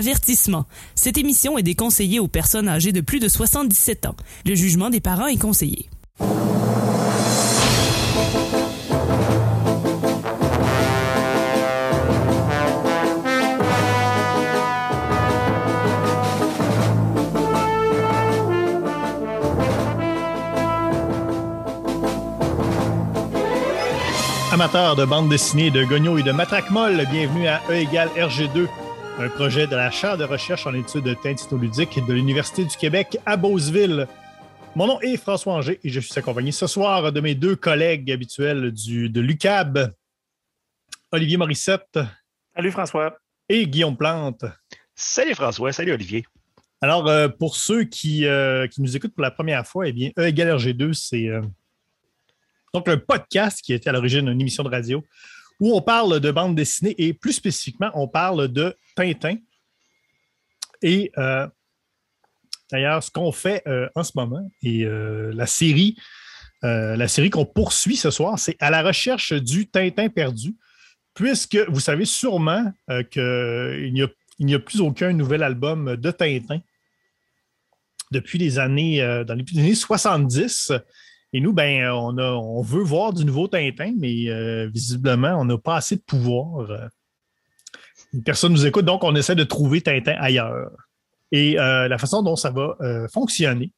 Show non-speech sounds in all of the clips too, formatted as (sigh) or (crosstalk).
Avertissement. Cette émission est déconseillée aux personnes âgées de plus de 77 ans. Le jugement des parents est conseillé. Amateurs de bande dessinée, de gogno et de matraque molle, bienvenue à E égale RG2, un projet de la chaire de recherche en études tintinoludiques de l'Université du Québec à Beauceville. Mon nom est François Anger et je suis accompagné ce soir de mes deux collègues habituels du, de l'UCAB, Olivier Morissette. Salut François. Et Guillaume Plante. Salut François, salut Olivier. Alors, euh, pour ceux qui, euh, qui, nous écoutent pour la première fois, eh bien, E égale RG2, c'est euh, donc un podcast qui était à l'origine d'une émission de radio où on parle de bande dessinée et plus spécifiquement, on parle de Tintin. Et euh, d'ailleurs, ce qu'on fait euh, en ce moment et euh, la série, la série qu'on poursuit ce soir, c'est à la recherche du Tintin perdu, puisque vous savez sûrement qu'il n'y a, a, plus aucun nouvel album de Tintin depuis les années, dans les années 70. Et nous, ben, on, a, on veut voir du nouveau Tintin, mais euh, visiblement, on n'a pas assez de pouvoir. Euh. Personne ne nous écoute, donc on essaie de trouver Tintin ailleurs. Et euh, la façon dont ça va euh, fonctionner,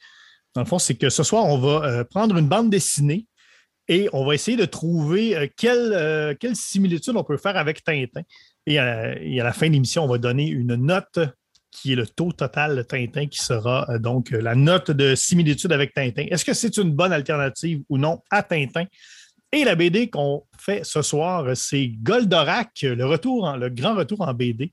dans le fond, c'est que ce soir, on va euh, prendre une bande dessinée et on va essayer de trouver euh, quelle, quelle, similitude on peut faire avec Tintin. Et à la fin de l'émission, on va donner une note qui est le taux total de Tintin, qui sera euh, donc la note de similitude avec Tintin. Est-ce que c'est une bonne alternative ou non à Tintin? Et la BD qu'on fait ce soir, c'est Goldorak, le, retour en, le grand retour en BD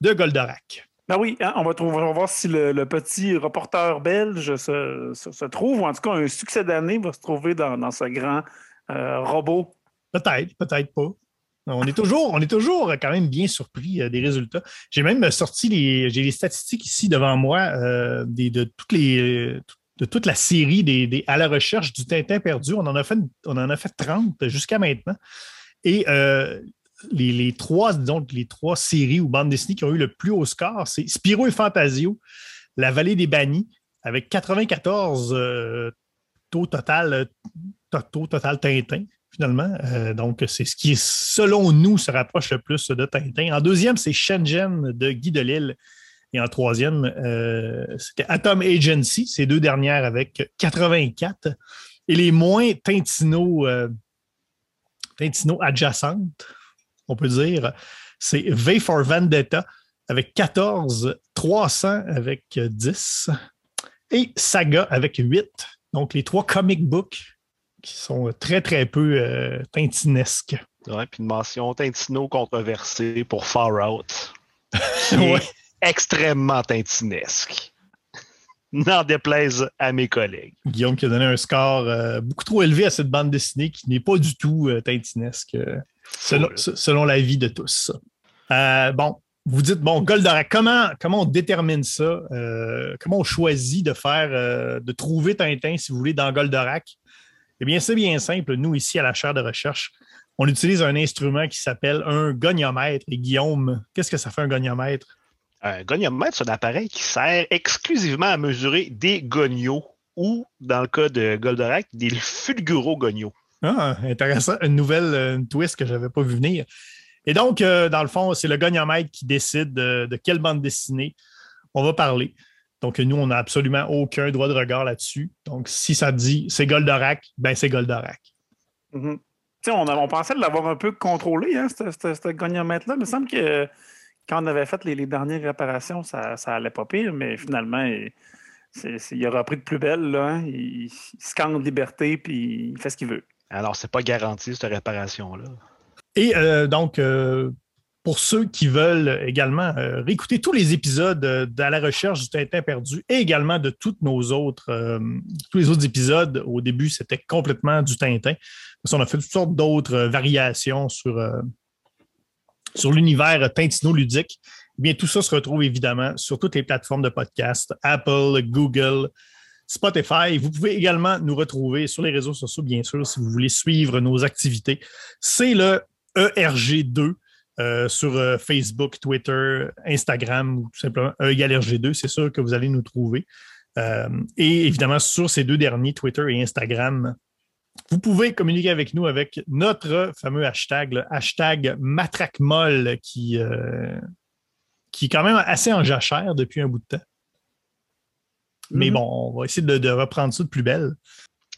de Goldorak. Ben oui, hein, on, va trouver, on, va voir si le, le petit reporter belge se, se, se, trouve, ou en tout cas un succès d'année va se trouver dans, dans ce grand euh, robot. Peut-être, peut-être pas. On est toujours, on est toujours quand même bien surpris euh, des résultats. J'ai même sorti les, j'ai les statistiques ici devant moi euh, des, de toutes les, de toute la série des, des, à la recherche du Tintin perdu. On en a fait, on en a fait 30 jusqu'à maintenant. Et euh, les, trois, disons, les trois séries ou bandes dessinées qui ont eu le plus haut score, c'est Spiro et Fantasio, La Vallée des Bannis, avec 94 euh, taux total, taux total Tintin finalement. Euh, donc, c'est ce qui, selon nous, se rapproche le plus de Tintin. En deuxième, c'est Shenzhen de Guy Delisle. Et en troisième, euh, c'était Atom Agency, ces deux dernières avec 84. Et les moins Tintino, euh, adjacentes, on peut dire, c'est V for Vendetta avec 14, 300 avec 10 et Saga avec 8. Donc, les trois comic books qui sont très, très peu euh, tintinesques. Ouais, puis une mention Tintino controversée pour Far Out. (laughs) ouais. Extrêmement tintinesque. (laughs) N'en déplaise à mes collègues. Guillaume qui a donné un score euh, beaucoup trop élevé à cette bande dessinée qui n'est pas du tout euh, tintinesque, selon, selon l'avis de tous. bon, vous dites, bon, Goldorak, comment, comment on détermine ça? comment on choisit de faire, de trouver Tintin, si vous voulez, dans Goldorak? Eh bien, c'est bien simple. Nous, ici, à la chaire de recherche, on utilise un instrument qui s'appelle un goniomètre. Et Guillaume, qu'est-ce que ça fait un goniomètre? Un goniomètre, c'est un appareil qui sert exclusivement à mesurer des gonios ou, dans le cas de Goldorak, des fulguro-gonios. Ah, intéressant. Une nouvelle une twist que je n'avais pas vu venir. Et donc, euh, dans le fond, c'est le goniomètre qui décide de, de quelle bande dessinée on va parler. Donc, nous, on n'a absolument aucun droit de regard là-dessus. Donc, si ça dit c'est Goldorak, ben c'est Goldorak. Mm -hmm. on, a, on, pensait l'avoir un peu contrôlé, hein, ce goniomètre-là. Il me semble que quand on avait fait les, les dernières réparations, ça, ça allait pas pire, mais finalement, il, il a repris de plus belle. Là, hein. il, il scanne liberté puis il fait ce qu'il veut. Alors, c'est pas garanti, cette réparation-là. Et euh, donc, euh, pour ceux qui veulent également euh, réécouter tous les épisodes euh, la recherche du Tintin perdu et également de toutes nos autres, euh, tous les autres épisodes. Au début, c'était complètement du Tintin. Parce on a fait toutes sortes d'autres variations sur, euh, sur l'univers Tintino-ludique. Eh bien, tout ça se retrouve évidemment sur toutes les plateformes de podcast, Apple, Google, Spotify. Vous pouvez également nous retrouver sur les réseaux sociaux, bien sûr, si vous voulez suivre nos activités. C'est le ERG2 euh, sur euh, Facebook, Twitter, Instagram ou tout simplement E égale RG2, c'est sûr que vous allez nous trouver. Euh, et évidemment, sur ces deux derniers, Twitter et Instagram, vous pouvez communiquer avec nous avec notre fameux hashtag, le hashtag MatraqueMolle, qui, qui est quand même assez en jachère depuis un bout de temps. Mais Mhm. bon, on va essayer de, de reprendre ça de plus belle.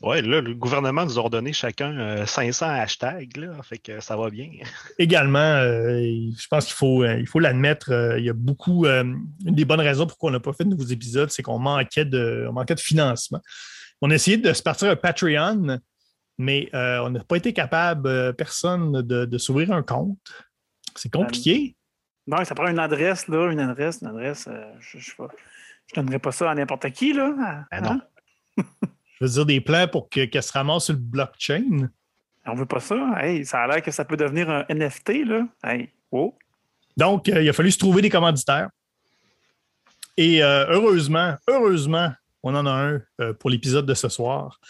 Ouais, là, le gouvernement nous a ordonné chacun euh, 500 hashtags, là, fait que ça va bien. (laughs) Également, euh, je pense qu'il faut euh, il faut l'admettre, euh, il y a beaucoup. euh, une des bonnes raisons pour on n'a pas fait de nouveaux épisodes, c'est qu'on manquait de, on manquait de financement. On a essayé de se partir un Patreon, mais euh, on n'a pas été capable, euh, personne, de, de s'ouvrir un compte. C'est compliqué. Non, ça prend une adresse, là, une adresse, une adresse. euh, je ne je donnerai pas ça à n'importe qui, là. hein? Ben non. (laughs) Je veux dire, des plans pour que- qu'elle se ramasse sur le blockchain. On veut pas ça. Hey, ça a l'air que ça peut devenir un NFT, là. Hey, oh. Donc, euh, il a fallu se trouver des commanditaires. Et euh, heureusement, heureusement, on en a un euh, pour l'épisode de ce soir.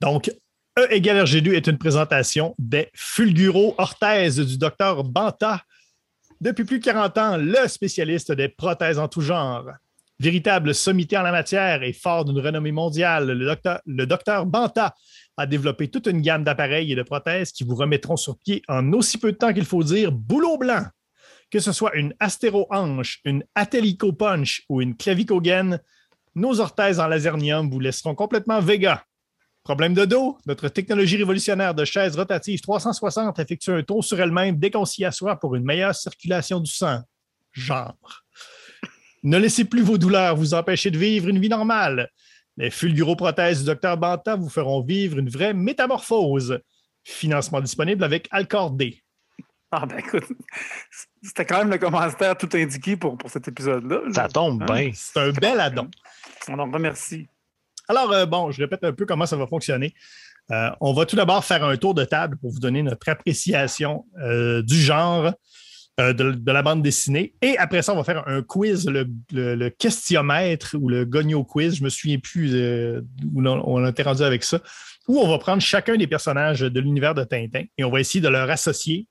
Donc, E égale RG2 est une présentation des Fulguro Orthèse du docteur Banta. Depuis plus de 40 ans, le spécialiste des prothèses en tout genre. Véritable sommité en la matière et fort d'une renommée mondiale, le docteur, Banta a développé toute une gamme d'appareils et de prothèses qui vous remettront sur pied en aussi peu de temps qu'il faut dire boulot blanc. Que ce soit une astéro-hanche, une atellico-punch ou une clavicogaine, nos orthèses en lasernium vous laisseront complètement véga. Problème de dos? Notre technologie révolutionnaire de chaise rotative 360 effectue un tour sur elle-même dès qu'on s'y assoit pour une meilleure circulation du sang. Genre. Ne laissez plus vos douleurs vous empêcher de vivre une vie normale. Les fulguroprothèses du Dr Banta vous feront vivre une vraie métamorphose. Financement disponible avec Alcor D. Ah, ben écoute, c'était quand même le commentaire tout indiqué pour, pour cet épisode-là. là. Ça tombe Hein? bien. C'est un bel addon. On en remercie. Alors, euh, bon, je répète un peu comment ça va fonctionner. Euh, on va tout d'abord faire un tour de table pour vous donner notre appréciation euh, du genre euh, de, la bande dessinée. Et après ça, on va faire un quiz, le, questionnaire ou le gogno quiz. Je me souviens plus euh, où on, on était rendu avec ça. Où on va prendre chacun des personnages de l'univers de Tintin et on va essayer de leur associer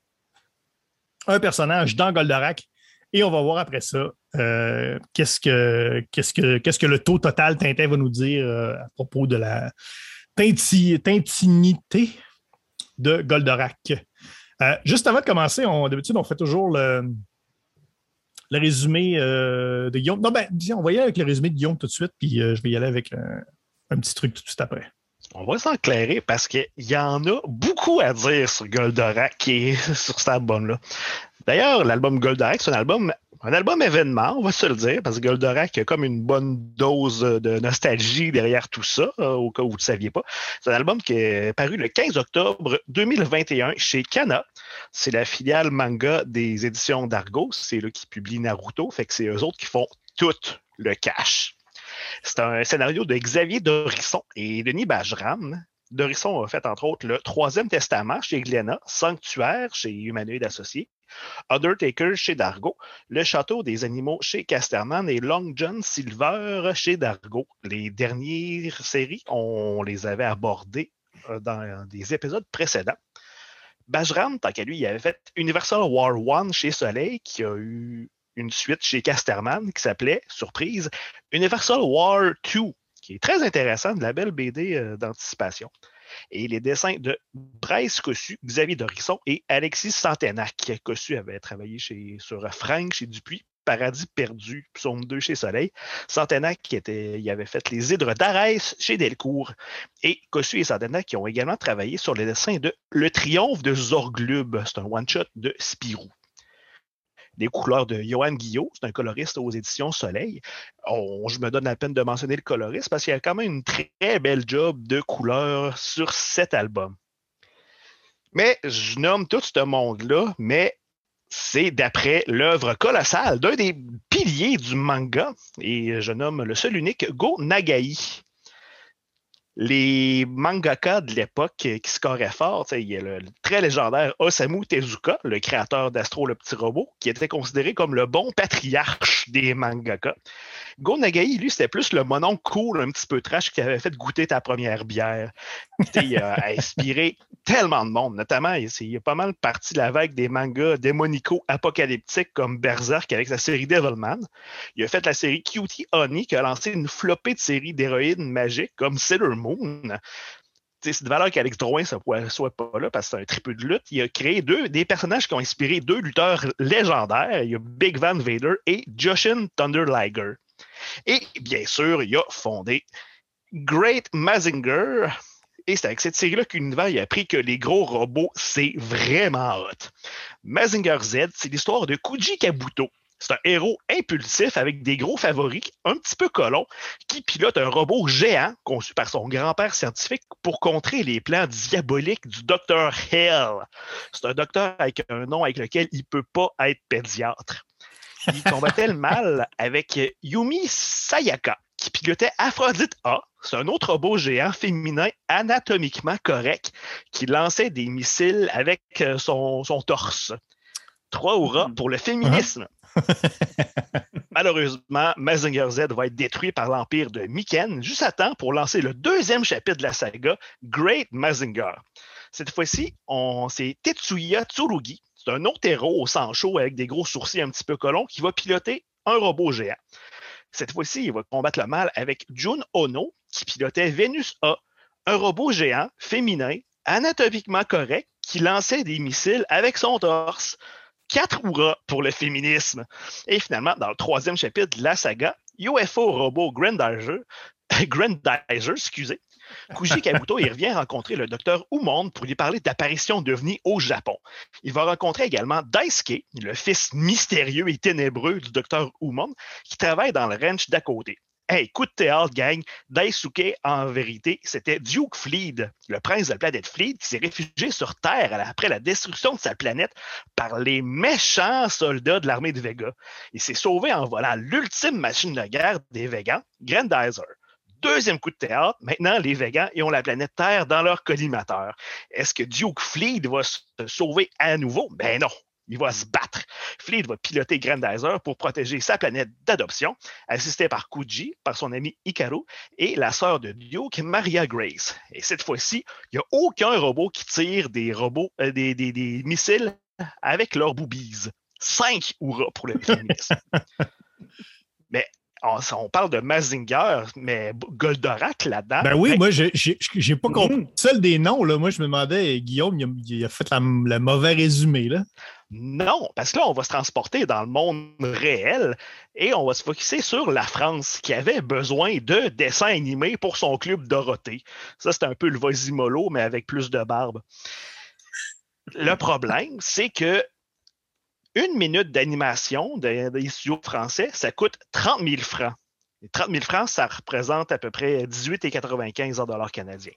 un personnage dans Goldorak. Et on va voir après ça euh, qu'est-ce que le taux total Tintin va nous dire à propos de la tinti- tintinité de Goldorak. Euh, juste avant de commencer, d'habitude, on fait toujours le, le résumé euh, de Guillaume. Non, ben, on va y aller avec le résumé de Guillaume tout de suite, puis euh, je vais y aller avec un, petit truc tout de suite après. On va s'enclairer parce qu'il y en a beaucoup à dire sur Goldorak et (laughs) sur cet album-là. D'ailleurs, l'album Goldorak, c'est un album, un album événement, on va se le dire, parce que Goldorak a comme une bonne dose de nostalgie derrière tout ça, euh, au cas où vous ne saviez pas. C'est un album qui est paru le 15 octobre 2021 chez Kana. C'est la filiale manga des éditions d'Argo. C'est eux qui publient Naruto, fait que c'est eux autres qui font tout le cash. C'est un scénario de Xavier Dorisson et Denis Bajram. Dorisson a fait entre autres le Troisième Testament chez Glénat, Sanctuaire chez Humanoid Associé, Undertaker chez Dargo, Le Château des Animaux chez Casterman et Long John Silver chez Dargo. Les dernières séries, on les avait abordées euh, dans des épisodes précédents. Bajram, tant qu'à lui, il avait fait Universal War One chez Soleil, qui a eu une suite chez Casterman qui s'appelait, surprise, Universal War 2, qui est très intéressant, de la belle BD euh, d'anticipation. Et les dessins de Bryce Cossu, Xavier Dorisson et Alexis Santenac. Cossu avait travaillé chez, sur Frank chez Dupuis, Paradis perdu, Psaume 2 chez Soleil. Santenac qui il avait fait les hydres d'Arès chez Delcourt. Et Cossu et Santenac qui ont également travaillé sur les dessins de Le Triomphe de Zorglub. C'est un one-shot de Spirou les couleurs de Johan Guillot, c'est un coloriste aux éditions Soleil. On- je me donne la peine de mentionner le coloriste parce qu'il y a quand même une très belle job de couleurs sur cet album. Mais je nomme tout ce monde-là, mais c'est d'après l'œuvre colossale d'un des piliers du manga, et je nomme le seul unique Go Nagai. Les mangaka de l'époque qui scoraient fort, il y a le, le très légendaire Osamu Tezuka, le créateur d'Astro le petit robot, qui était considéré comme le bon patriarche des mangaka. Go Nagai, lui, c'était plus le monon cool, un petit peu trash, qui avait fait goûter ta première bière. il a (laughs) inspiré tellement de monde, notamment, il, il a pas mal parti de la vague des mangas démonicaux apocalyptiques comme Berserk avec sa série Devilman. Il a fait la série Cutie Honey qui a lancé une flopée de séries d'héroïnes magiques comme Sailor Moon c'est de valeur qu'Alex Drouin ne soit pas là parce que c'est un triple de lutte. Il a créé deux, des personnages qui ont inspiré deux lutteurs légendaires. Il y a Big Van Vader et Jushin Thunder Liger. Et bien sûr, il a fondé Great Mazinger. Et c'est avec cette série-là qu'Univers a appris que les gros robots, c'est vraiment hot. Mazinger Z, c'est l'histoire de Kuji Kabuto, c'est un héros impulsif avec des gros favoris, un petit peu colons, qui pilote un robot géant conçu par son grand-père scientifique pour contrer les plans diaboliques du docteur Hell. C'est un docteur avec un nom avec lequel il ne peut pas être pédiatre. Il (laughs) combattait le mal avec Yumi Sayaka, qui pilotait Aphrodite A. C'est un autre robot géant féminin anatomiquement correct qui lançait des missiles avec son, son torse. Trois hurrahs hmm. pour le féminisme. (laughs) Malheureusement, Mazinger Z va être détruit par l'empire de Miken juste à temps pour lancer le deuxième chapitre de la saga, Great Mazinger. Cette fois-ci, c'est Tetsuya Tsurugi. C'est un autre héros au sang chaud avec des gros sourcils un petit peu colons qui va piloter un robot géant. Cette fois-ci, il va combattre le mal avec Jun Ono, qui pilotait Venus A, un robot géant féminin, anatomiquement correct, qui lançait des missiles avec son torse quatre hurrahs pour le féminisme. Et finalement, dans le troisième chapitre de la saga, UFO Robot Grandizer, (laughs) Grandizer excusez, Kuji (laughs) Kabuto il revient rencontrer le docteur Umon pour lui parler d'apparition devenue au Japon. Il va rencontrer également Daisuke, le fils mystérieux et ténébreux du docteur Umon, qui travaille dans le ranch d'à côté. Hey, coup de théâtre, gang. Daisuke, en vérité, c'était Duke Fleed, le prince de la planète Fleed, qui s'est réfugié sur Terre après la destruction de sa planète par les méchants soldats de l'armée de Vega. Il s'est sauvé en volant l'ultime machine de guerre des Vegans, Grandizer. Deuxième coup de théâtre, maintenant les Vegans ont la planète Terre dans leur collimateur. Est-ce que Duke Fleed va se sauver à nouveau? Ben non, il va se battre. Fleet va piloter Grandizer pour protéger sa planète d'adoption, assisté par Kuji, par son ami Hikaru et la sœur de Duke, Maria Grace. Et cette fois-ci, il n'y a aucun robot qui tire des robots, euh, des, des, missiles avec leurs boobies. Cinq hurrahs pour le féminisme. (laughs) Mais on, parle de Mazinger, mais Goldorak là-dedans. Ben oui, moi, j'ai pas compris. Mm. Seul des noms, là, moi, je me demandais, Guillaume, il a, fait le mauvais résumé. Là. Non, parce que là, on va se transporter dans le monde réel et on va se focuser sur la France qui avait besoin de dessins animés pour son club Dorothée. Ça, c'est un peu le Vosimolo, mais avec plus de barbe. Le problème, c'est que une minute d'animation des studios français, ça coûte 30 000 francs. 30 000 francs, ça représente à peu près 18,95 en dollars canadiens.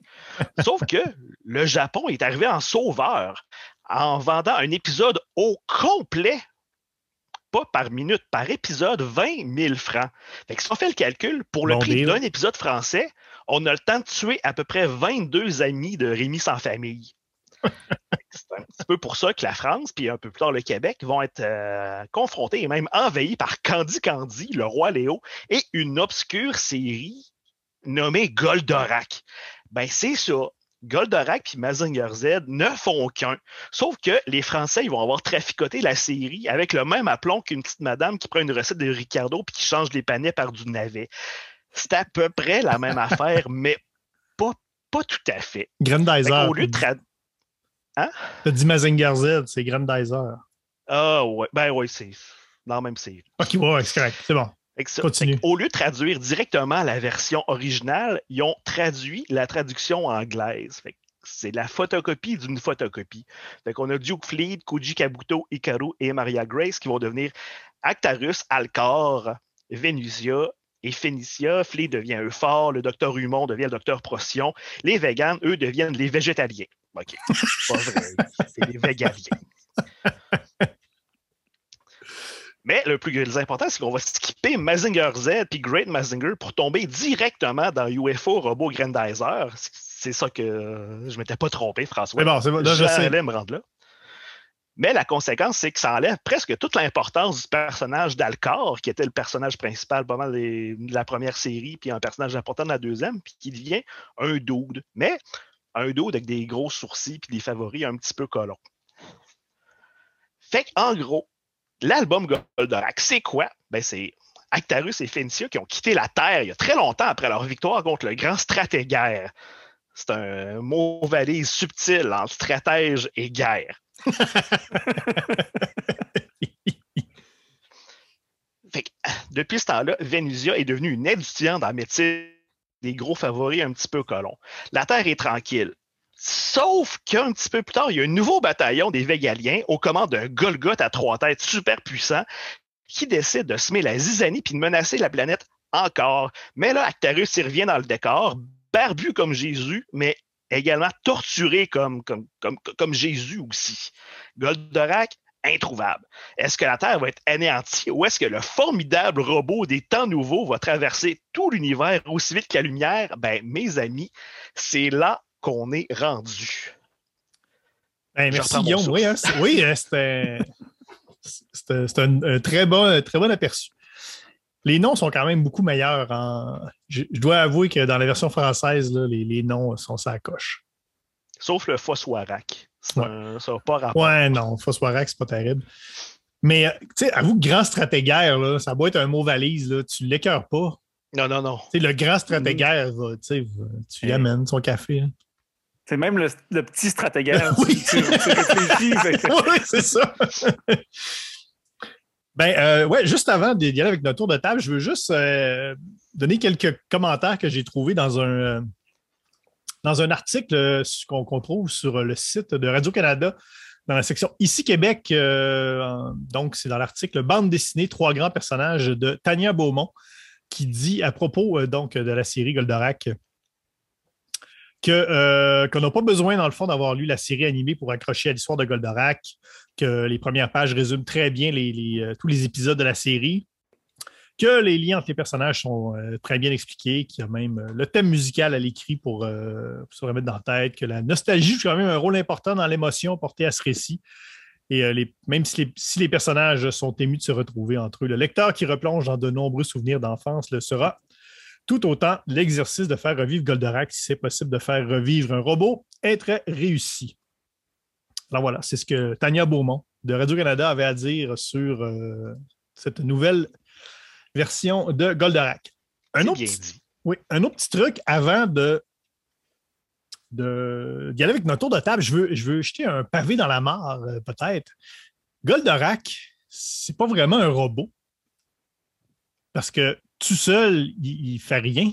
Sauf que le Japon est arrivé en sauveur en vendant un épisode au complet, pas par minute, par épisode, 20 000 francs. Fait que si on fait le calcul, pour le prix d'un épisode français, on a le temps de tuer à peu près 22 amis de Rémi sans famille. (laughs) C'est un petit peu pour ça que la France, puis un peu plus tard le Québec, vont être euh, confrontés et même envahis par Candy Candy, le roi Léo, et une obscure série nommée Goldorak. Ben, c'est ça. Goldorak puis Mazinger Z ne font qu'un. Sauf que les Français, ils vont avoir traficoté la série avec le même aplomb qu'une petite madame qui prend une recette de Ricardo puis qui change les panais par du navet. C'est à peu près la même (laughs) affaire, mais pas, pas tout à fait. Grandizer. Au lieu de Hein? T'as dit Mazinger Z, c'est Grandizer. Ah ouais, ben ouais, c'est dans la même série. Ok, ouais, c'est correct, c'est bon. Au lieu de traduire directement la version originale, ils ont traduit la traduction anglaise. C'est la photocopie d'une photocopie. Fait qu'on a Duke Fleet, Koji Kabuto, Hikaru et Maria Grace qui vont devenir Actarus, Alcor, Venusia et Phénicia. Fleet devient Euphore, le docteur Humon devient le docteur Procyon. Les vegans, eux, deviennent les végétaliens. OK, c'est (laughs) pas vrai. c'est les végaliens. Mais le plus important, c'est qu'on va skipper Mazinger Z puis Great Mazinger pour tomber directement dans UFO Robot Grandizer. C'est ça que je m'étais pas trompé, François. Mais bon, c'est bon, je J'allais me rendre là. Mais la conséquence, c'est que ça enlève presque toute l'importance du personnage d'Alcor, qui était le personnage principal de la première série, puis un personnage important dans la deuxième, puis qui devient un dude. Mais un dude avec des gros sourcils puis des favoris un petit peu colons. Fait qu'en gros, l'album Goldorak, c'est quoi? Ben, c'est Actarus et Fenicia qui ont quitté la Terre il y a très longtemps après leur victoire contre le grand stratégaire. C'est un mot valise subtil entre stratège et guerre. (laughs) depuis ce temps-là, Venusia est devenue une étudiante en médecine des gros favoris un petit peu colons. La Terre est tranquille. Sauf qu'un petit peu plus tard, il y a un nouveau bataillon des Végaliens aux commandes d'un Golgoth à trois têtes super puissant qui décide de semer la zizanie puis de menacer la planète encore. Mais là, Actarus, il revient dans le décor, barbu comme Jésus, mais également torturé comme, Jésus aussi. Goldorak, introuvable. Est-ce que la Terre va être anéantie ou est-ce que le formidable robot des temps nouveaux va traverser tout l'univers aussi vite que la lumière? Ben, mes amis, c'est là qu'on est rendu. Ben, merci Guillaume. Oui, hein, oui euh, c'était un, très, bon, très bon aperçu. Les noms sont quand même beaucoup meilleurs. Je, dois avouer que dans la version française, les, noms sont sa coche. Sauf le Fossoirac. Ouais. ça n'a pas rapport. Ouais, non, Fossoirac, c'est pas terrible. Mais, tu sais, avoue que grand stratégaire, là, ça doit être un mot valise, là, tu l'écœures pas. Non, non, non. sais, le grand stratégaire, tu lui amènes son café. C'est même le, petit stratégaire. (laughs) oui, c'est ça. (laughs) Ben, euh, ouais, juste avant d'y aller avec notre tour de table, je veux juste euh, donner quelques commentaires que j'ai trouvés dans un, euh, dans un article qu'on trouve sur le site de Radio-Canada, dans la section Ici Québec. donc, c'est dans l'article Bande dessinée, trois grands personnages de Tania Beaumont, qui dit à propos donc, de la série Goldorak euh, qu'on n'a pas besoin, dans le fond, d'avoir lu la série animée pour accrocher à l'histoire de Goldorak, que les premières pages résument très bien euh, tous les épisodes de la série, que les liens entre les personnages sont euh, très bien expliqués, qu'il y a même le thème musical à l'écrit pour, se remettre dans la tête, que la nostalgie joue quand même un rôle important dans l'émotion portée à ce récit. Et même si les, si les, personnages sont émus de se retrouver entre eux, le lecteur qui replonge dans de nombreux souvenirs d'enfance le sera tout autant, l'exercice de faire revivre Goldorak, si c'est possible de faire revivre un robot, est très réussi. Alors voilà, c'est ce que Tania Beaumont de Radio-Canada avait à dire sur euh, cette nouvelle version de Goldorak. Un autre, petit, oui, un autre petit truc avant de d'y aller avec notre tour de table, je veux, je veux jeter un pavé dans la mare, euh, peut-être. Goldorak, c'est pas vraiment un robot. Parce que tout seul, il, ne fait rien.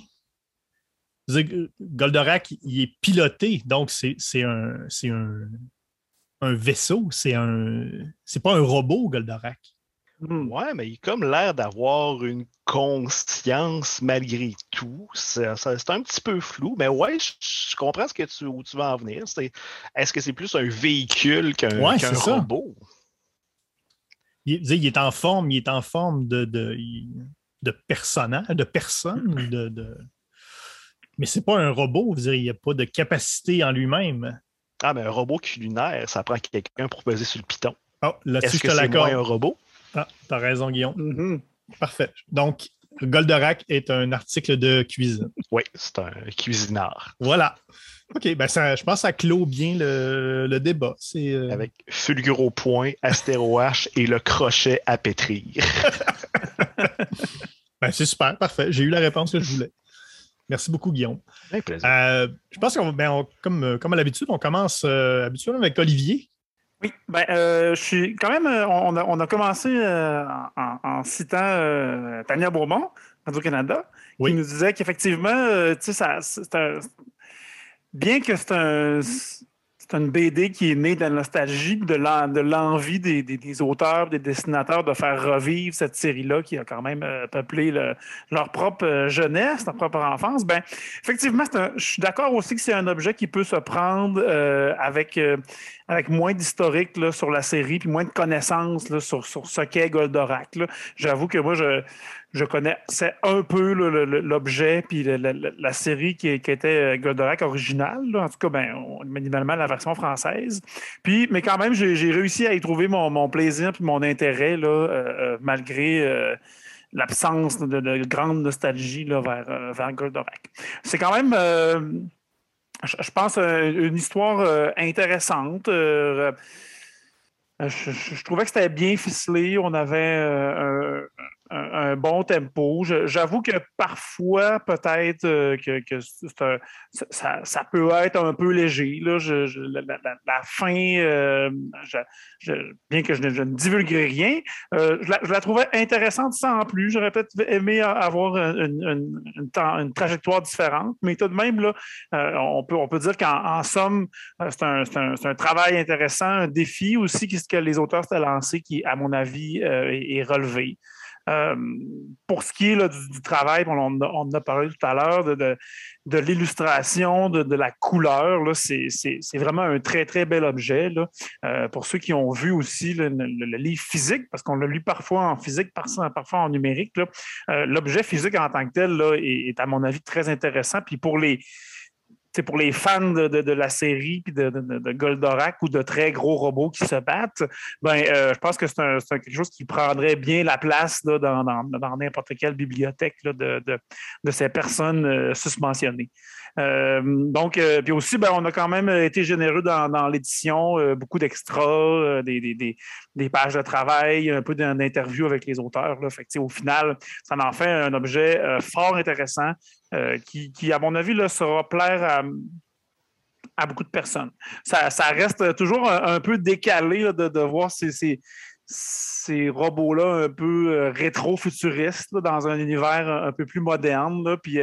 Goldorak, il est piloté, donc c'est un, un, un, vaisseau, c'est un. C'est pas un robot, Goldorak. Hmm. Ouais, mais il a comme l'air d'avoir une conscience malgré tout. C'est un petit peu flou, mais ouais, je, comprends ce que tu, où tu vas en venir. Est-ce que c'est plus un véhicule qu'un robot? Il, il, est en forme, il est en forme de de personnage, de personne, de, de... mais c'est pas un robot, vous il n'y a pas de capacité en lui-même. Ah, mais un robot culinaire, ça prend quelqu'un pour peser sur le piton. Oh, Est-ce que c'est moins un robot? Ah, t'as raison, Guillaume. Mm-hmm. Parfait. Donc, Goldorak est un article de cuisine. Oui, c'est un cuisinard. Voilà. OK, ben ça, je pense que ça clôt bien le, débat. Euh, Avec fulgure au point, astéro H et le crochet à pétrir. (laughs) ben, c'est super, parfait. J'ai eu la réponse que je voulais. Merci beaucoup, Guillaume. Euh, je pense qu'on, ben, comme, comme à l'habitude, on commence euh, habituellement avec Olivier. Oui, ben, je suis quand même. On a, on a commencé en, citant Tania Beaumont, Radio-Canada, qui nous disait qu'effectivement, tu sais, c'est bien que c'est un, une BD qui est née de la nostalgie, de l'envie des, auteurs, des dessinateurs de faire revivre cette série-là qui a quand même euh, peuplé leur propre euh, jeunesse, leur propre enfance, ben effectivement, je suis d'accord aussi que c'est un objet qui peut se prendre euh, avec, avec moins d'historique sur la série, puis moins de connaissances sur, sur, ce qu'est Goldorak. J'avoue que moi, je, je connaissais un peu l'objet, puis la, série qui, était Goldorak original. En tout cas, ben, minimalement la version française. Puis, mais quand même, j'ai réussi à y trouver mon, plaisir puis mon intérêt, là, euh, euh, malgré. Euh, l'absence de, grande nostalgie là, vers, vers Goldorak. C'est quand même je, pense, une histoire intéressante. je, trouvais que c'était bien ficelé. On avait un, bon tempo. J'avoue que parfois, peut-être euh, que, ça, peut être un peu léger. Là. la, fin, euh, bien que je ne, divulgue rien, euh, je, la, trouvais intéressante sans plus. J'aurais peut-être aimé avoir une, trajectoire différente, mais tout de même, là, on, peut, on peut dire qu'en somme, c'est un, travail intéressant, un défi aussi que les auteurs s'étaient lancé qui, à mon avis, est relevé. Euh, pour ce qui est du, travail, on, en a parlé tout à l'heure, de, l'illustration, de, la couleur, c'est vraiment un très, très bel objet. Euh, pour ceux qui ont vu aussi le, livre physique, parce qu'on le lit parfois en physique, parfois en numérique, euh, l'objet physique en tant que tel est, à mon avis, très intéressant. Puis pour les, c'est pour les fans de, la série de, Goldorak ou de très gros robots qui se battent, ben, euh, je pense que c'est quelque chose qui prendrait bien la place dans n'importe quelle bibliothèque de, ces personnes euh, susmentionnées. Euh, donc, euh, puis aussi, ben, on a quand même été généreux dans, l'édition, euh, beaucoup d'extras, des, pages de travail, un peu d'interviews avec les auteurs. Là. au final, ça en fait un objet fort intéressant qui, à mon avis, là, sera plaire à, beaucoup de personnes. Ça, reste toujours un, peu décalé de, voir ces, ces robots-là un peu rétro-futuristes dans un univers un peu plus moderne, puis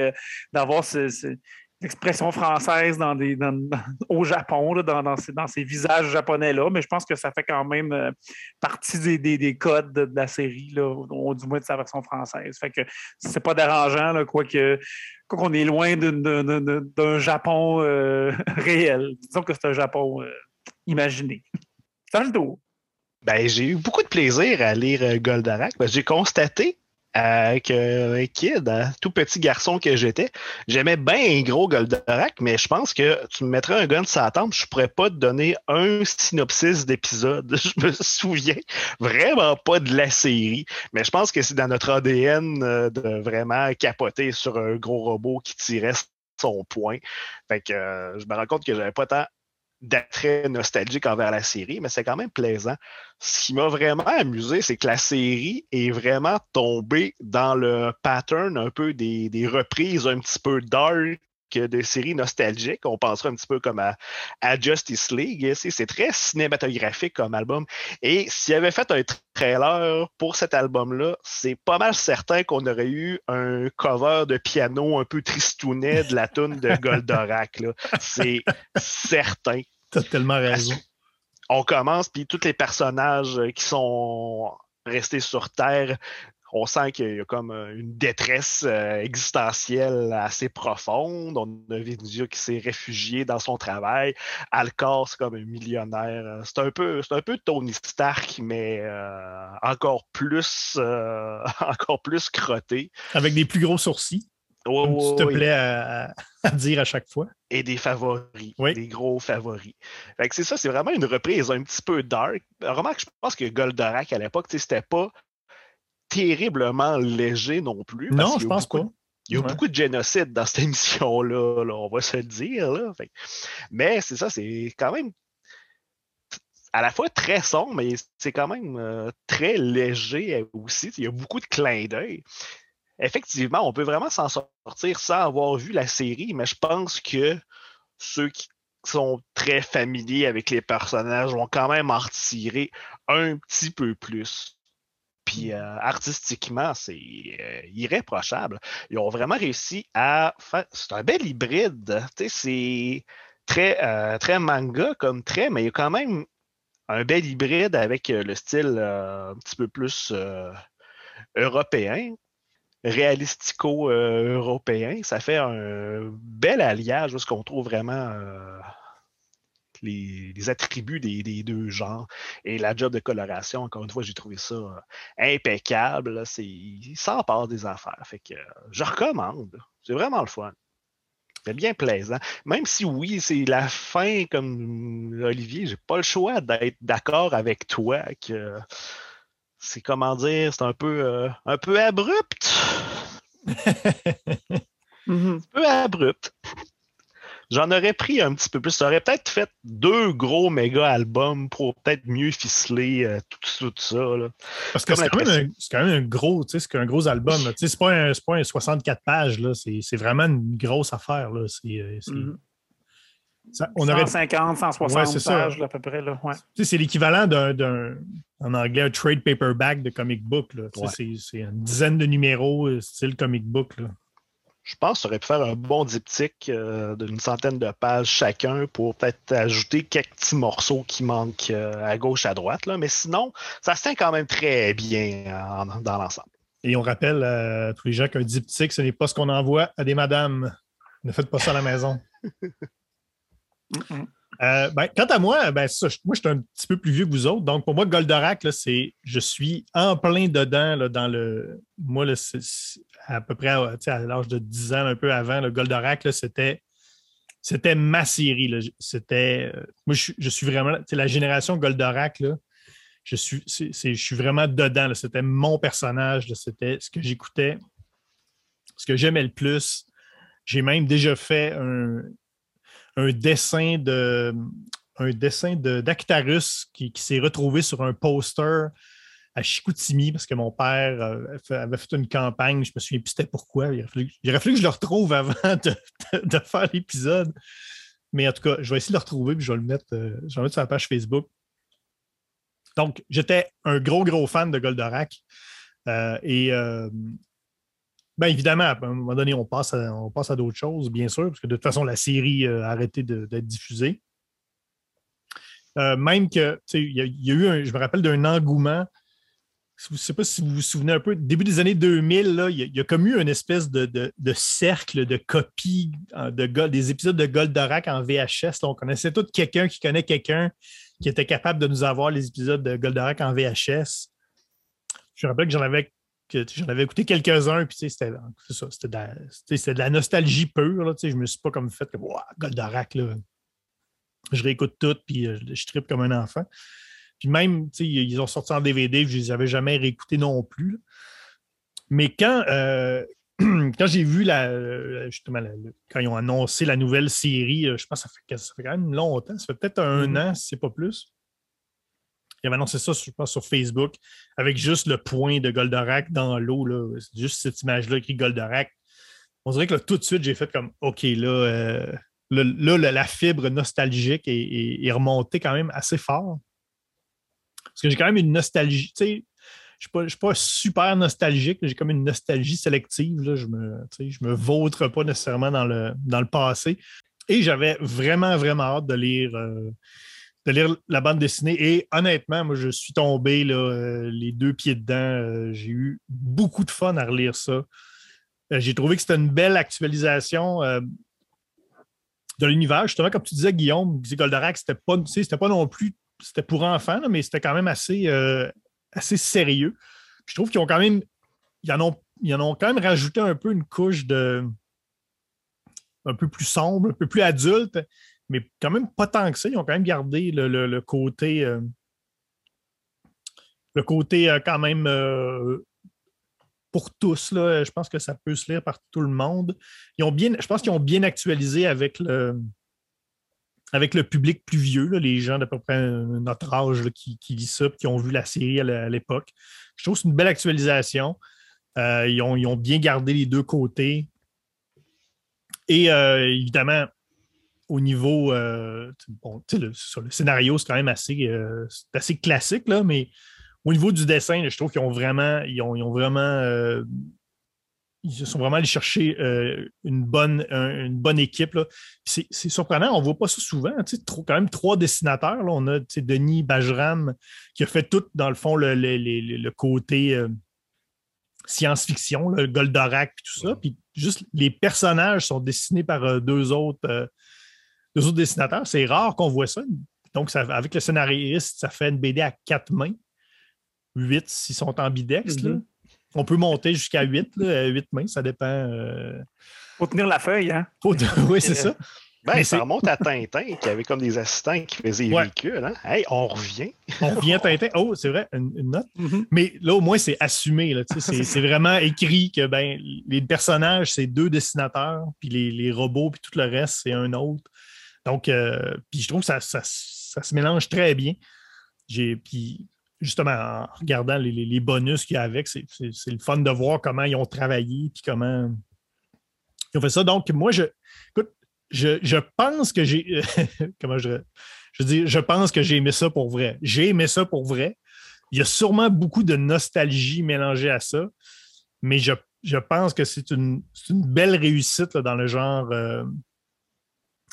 d'avoir ces, l'expression française dans (laughs) au Japon, dans, ces, dans, ces, visages japonais-là, mais je pense que ça fait quand même euh, partie des, des, codes de, la série, là, du moins de sa version française. Fait que c'est pas dérangeant, quoique qu'on est loin d'un Japon euh, (laughs) réel. Disons que c'est un Japon euh, imaginé. Ça. Ben, j'ai eu beaucoup de plaisir à lire Goldarak. j'ai constaté avec un kid, un tout petit garçon que j'étais. J'aimais bien gros Goldorak, mais je pense que tu me mettrais un gun sur la tempe, je pourrais pas te donner un synopsis d'épisode. (laughs) Je me souviens vraiment pas de la série, mais je pense que c'est dans notre ADN euh, de vraiment capoter sur un gros robot qui tirait son point. Fait euh, je me rends compte que j'avais pas tant d'attrait nostalgique envers la série, mais c'est quand même plaisant. Ce qui m'a vraiment amusé, c'est que la série est vraiment tombée dans le pattern un peu des, des reprises un petit peu dark des séries nostalgiques. On pensera un petit peu comme à, Justice League. C'est très cinématographique comme album. Et s'il avait fait un trailer pour cet album-là, c'est pas mal certain qu'on aurait eu un cover de piano un peu tristounet de la tune de (laughs) Goldorak. C'est certain. T'as tellement raison. On commence, puis tous les personnages qui sont restés sur Terre on sent qu'il y a comme euh, une détresse euh, existentielle assez profonde. On a Vinzia qui s'est réfugié dans son travail. Alcor, c'est comme un millionnaire. C'est un peu, c'est un peu Tony Stark, mais euh, encore plus, (laughs) encore plus crotté. Avec des plus gros sourcils. comme tu te plais à, dire à chaque fois. Et des favoris, des gros favoris. c'est ça, c'est vraiment une reprise un petit peu dark. Remarque, je pense que Goldorak à l'époque, c'était pas terriblement léger non plus. Non, je pense pas. Il y a beaucoup de génocide dans cette (laughs) émission-là, on va se le dire. Là. mais c'est ça, c'est quand même à la fois très sombre, mais c'est quand même euh, très léger aussi. Il y a beaucoup de clins d'œil. Effectivement, on peut vraiment s'en sortir sans avoir vu la série, mais je pense que ceux qui sont très familiers avec les personnages vont quand même en retirer un petit peu plus. Euh, artistiquement, c'est euh, irréprochable. Ils ont vraiment réussi à faire. C'est un bel hybride. C'est très, euh, très manga comme trait, mais il y a quand même un bel hybride avec le style un petit peu plus européen, réalistico-européen. Ça fait un bel alliage, ce qu'on trouve vraiment les, attributs des, deux genres. Et la job de coloration, encore une fois, j'ai trouvé ça impeccable. C'est, il s'en passe des affaires. Fait que je recommande. C'est vraiment le fun. C'est bien plaisant. Même si oui, c'est la fin, comme Olivier, j'ai pas le choix d'être d'accord avec toi que c'est comment dire, c'est un peu euh, un peu abrupt. (laughs) Mm-hmm. Un peu abrupt. J'en aurais pris un petit peu plus. J'aurais peut-être fait deux gros méga albums pour peut-être mieux ficeler euh, tout, ça. Parce que c'est quand, même un gros, c'est un gros album. C'est pas, un, pas un 64 pages. C'est vraiment une grosse affaire. Là. C'est, mm-hmm. on aurait... 150, 160 pages à peu près. Là. C'est l'équivalent d'un, en anglais, un trade paperback de comic book. C'est, une dizaine de numéros, euh, style comic book. Là je pense que ça aurait pu faire un bon diptyque euh, d'une centaine de pages chacun pour peut-être ajouter quelques petits morceaux qui manquent euh, à gauche, à droite. Là. Mais sinon, ça se tient quand même très bien euh, dans l'ensemble. Et on rappelle à tous les gens qu'un diptyque, ce n'est pas ce qu'on envoie à des madames. Ne faites pas ça à la maison. (laughs) Euh, ben, quant à moi, ben, moi, je suis un petit peu plus vieux que vous autres. Donc, pour moi, Goldorak, c'est, je suis en plein dedans là, dans le. Moi, à peu près à, l'âge de 10 ans, un peu avant, le Goldorak, c'était, c'était ma série. C'était. Euh, moi, je, suis vraiment. La génération Goldorak, là, je suis, je suis vraiment dedans. C'était mon personnage. C'était ce que j'écoutais, ce que j'aimais le plus. J'ai même déjà fait un, un dessin de un dessin d'Actarus qui, s'est retrouvé sur un poster à Chicoutimi parce que mon père euh, avait fait une campagne, je me souviens plus c'était pourquoi. Il aurait, fallu, que je le retrouve avant de, faire l'épisode. Mais en tout cas, je vais essayer de le retrouver et je vais le mettre, euh, je vais le mettre sur la page Facebook. Donc, j'étais un gros, gros fan de Goldorak. Euh, et Bien évidemment, à un moment donné, on passe à, on passe à d'autres choses, bien sûr, parce que de toute façon, la série a arrêté d'être diffusée. Euh, même que, il y, a eu, un, je me rappelle d'un engouement. Je ne sais pas si vous vous souvenez un peu, début des années 2000, il, y a, comme eu une espèce de, cercle de copies de, des épisodes de Goldorak en VHS. on connaissait tout quelqu'un qui connaît quelqu'un qui était capable de nous avoir les épisodes de Goldorak en VHS. Je me rappelle que j'en avais j'en avais écouté quelques-uns, puis c'était ça, c'était de, la nostalgie pure. Là, je me suis pas comme fait que wow, Goldorak, là, je réécoute tout, puis euh, je, tripe comme un enfant. Puis même, ils ont sorti en DVD, je ne les avais jamais réécoutés non plus. Mais quand, euh, (clears throat) quand j'ai vu la, justement quand ils ont annoncé la nouvelle série, euh, je pense que ça fait, ça fait quand même longtemps, ça fait peut-être un mm-hmm. an, si c'est pas plus. Il avait annoncé ça, je pense, sur Facebook, avec juste le point de Goldorak dans l'eau. Juste cette image-là écrit Goldorak. On dirait que tout de suite, j'ai fait comme OK, là, euh, la fibre nostalgique est, remontée quand même assez fort. Parce que j'ai quand même une nostalgie. Tu sais, je ne suis, pas super nostalgique, j'ai comme une nostalgie sélective. Là. Je ne me, me vautre pas nécessairement dans le, dans le passé. Et j'avais vraiment, vraiment hâte de lire euh, de lire la bande dessinée. Et honnêtement, moi, je suis tombé là, euh, les deux pieds dedans. Euh, j'ai eu beaucoup de fun à relire ça. Euh, j'ai trouvé que c'était une belle actualisation de l'univers. Justement, comme tu disais, Guillaume, Goldorak, c'était pas, c'était pas non plus, c'était pour enfants, mais c'était quand même assez, assez sérieux. je trouve qu'ils ont quand même, ils en ont, ils en ont quand même rajouté un peu une couche de un peu plus sombre, un peu plus adulte, mais quand même pas tant que ça. Ils ont quand même gardé le, côté. Euh, le côté euh, quand même euh, pour tous. Là, je pense que ça peut se lire par tout le monde. Ils ont bien, je pense qu'ils ont bien actualisé avec le, avec le public plus vieux, les gens d'à peu près notre âge qui, qui lit ça, qui ont vu la série à l'époque. Je trouve que c'est une belle actualisation. ils, ont, ils, ont, bien gardé les deux côtés. Et évidemment, au niveau. Euh, le, scénario, c'est quand même assez, euh, assez classique, là, mais au niveau du dessin, je trouve qu'ils ont vraiment. Ils ont, vraiment. Euh, ils sont vraiment allés chercher une, bonne, une bonne équipe. C'est surprenant, on ne voit pas ça souvent. Trop, quand même trois dessinateurs. Là. On a Denis Bajram qui a fait tout, dans le fond, le, le, côté science-fiction, le Goldorak et tout ça. Puis juste les personnages sont dessinés par deux autres deux autres dessinateurs. C'est rare qu'on voit ça. Donc, ça, avec le scénariste, ça fait une BD à quatre mains. Huit s'ils sont ambidextres. Mhm. là. On peut monter jusqu'à huit, là, huit mains, ça dépend. euh, Faut tenir la feuille, hein? faut- (laughs) oui, c'est ça. Ben, Mais ça remonte à Tintin, qui avait comme des assistants qui faisaient les Ouais. véhicules. Hein? Hey, on revient. (laughs) On revient Tintin. Oh, c'est vrai, une, une note. Mais là, au moins, c'est assumé. là, tu sais, c'est, c'est vraiment écrit que ben, les personnages, c'est deux dessinateurs, puis les, les robots, puis tout le reste, c'est un autre. Donc, euh, puis je trouve que ça, ça- se mélange très bien. Puis justement, en regardant les, bonus qu'il y a avec, c'est, le fun de voir comment ils ont travaillé, puis comment ils ont fait ça. Donc, moi, je, écoute, je, je pense que j'ai. (laughs) comment je. Je dire, je pense que j'ai aimé ça pour vrai. J'ai aimé ça pour vrai. Il y a sûrement beaucoup de nostalgie mélangée à ça, mais je, je pense que c'est une, une belle réussite dans le genre euh,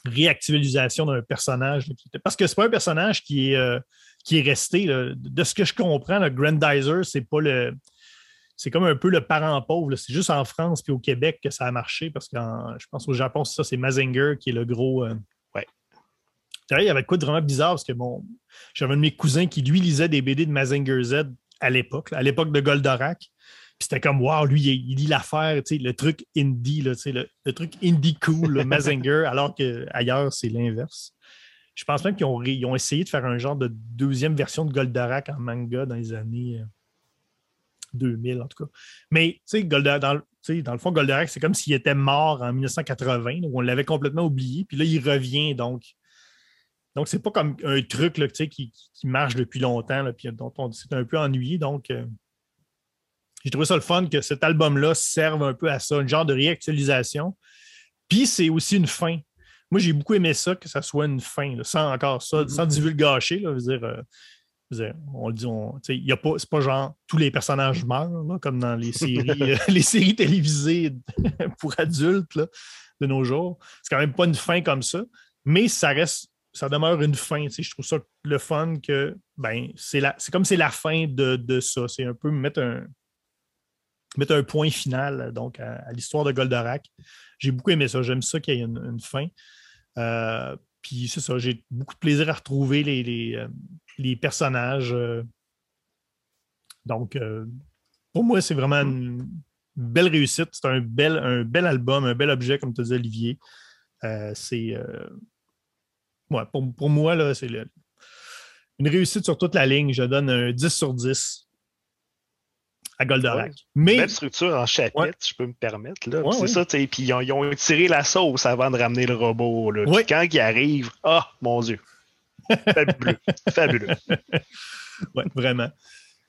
réactualisation d'un personnage. Parce que c'est pas un personnage qui est, euh, qui est resté. là. De ce que je comprends, le Grandizer, c'est pas le. C'est comme un peu le parent pauvre. C'est juste en France puis au Québec que ça a marché parce que je pense au Japon, c'est ça, c'est Mazinger qui est le gros. euh, Ouais. Il y avait quoi de vraiment bizarre parce que bon, j'avais un de mes cousins qui, lui, lisait des BD de Mazinger Z à l'époque, à l'époque de Goldorak. Puis c'était comme, wow, lui, il, il lit l'affaire, tu sais, le truc indie, là, le, le truc indie cool, le Mazinger, (laughs) alors qu'ailleurs, c'est l'inverse. Je pense même qu'ils ont, ils ont essayé de faire un genre de deuxième version de Goldorak en manga dans les années euh, 2000, en tout cas. Mais, tu sais, dans, dans le fond, Goldorak, c'est comme s'il était mort en 1980, où on l'avait complètement oublié, puis là, il revient, donc. Donc, c'est pas comme un truc là, qui, qui- qui marche depuis longtemps, là, puis dont on s'est un peu ennuyé. Donc, euh, j'ai trouvé ça le fun que cet album-là serve un peu à ça, un genre de réactualisation. Puis, c'est aussi une fin. Moi, j'ai beaucoup aimé ça, que ça soit une fin, là, sans encore ça, sans divulgacher. Là, je veux dire, euh, veux dire, on le dit, on- y a pas, c'est pas genre tous les personnages meurent, là, comme dans les séries, (laughs) euh, les séries télévisées (laughs) pour adultes là, de nos jours. C'est quand même pas une fin comme ça, mais ça reste, ça demeure une fin. Je trouve ça le fun que ben, c'est, la, c'est comme c'est la fin de, de ça. C'est un peu mettre un, mettre un point final donc, à, l'histoire de Goldorak. J'ai beaucoup aimé ça. J'aime ça qu'il y ait une, fin. Euh, puis c'est ça, j'ai beaucoup de plaisir à retrouver les, les, euh, personnages. euh. donc, euh, pour moi, c'est vraiment une belle réussite. C'est un bel, un bel album, un bel objet, comme tu disais, Olivier. Euh, c'est. euh, ouais, pour, pour moi, là, c'est une réussite sur toute la ligne. Je donne un 10 sur 10 à Goldorak. Ouais. Mais. Belle structure en chapitre, Ouais. je peux me permettre. Là. Ouais, c'est ça, tu sais. Puis ils ont, ils ont tiré la sauce avant de ramener le robot. Là. Puis Ouais. quand il arrive, ah, mon Dieu. Fabuleux. (laughs) Fabuleux. Ouais, vraiment.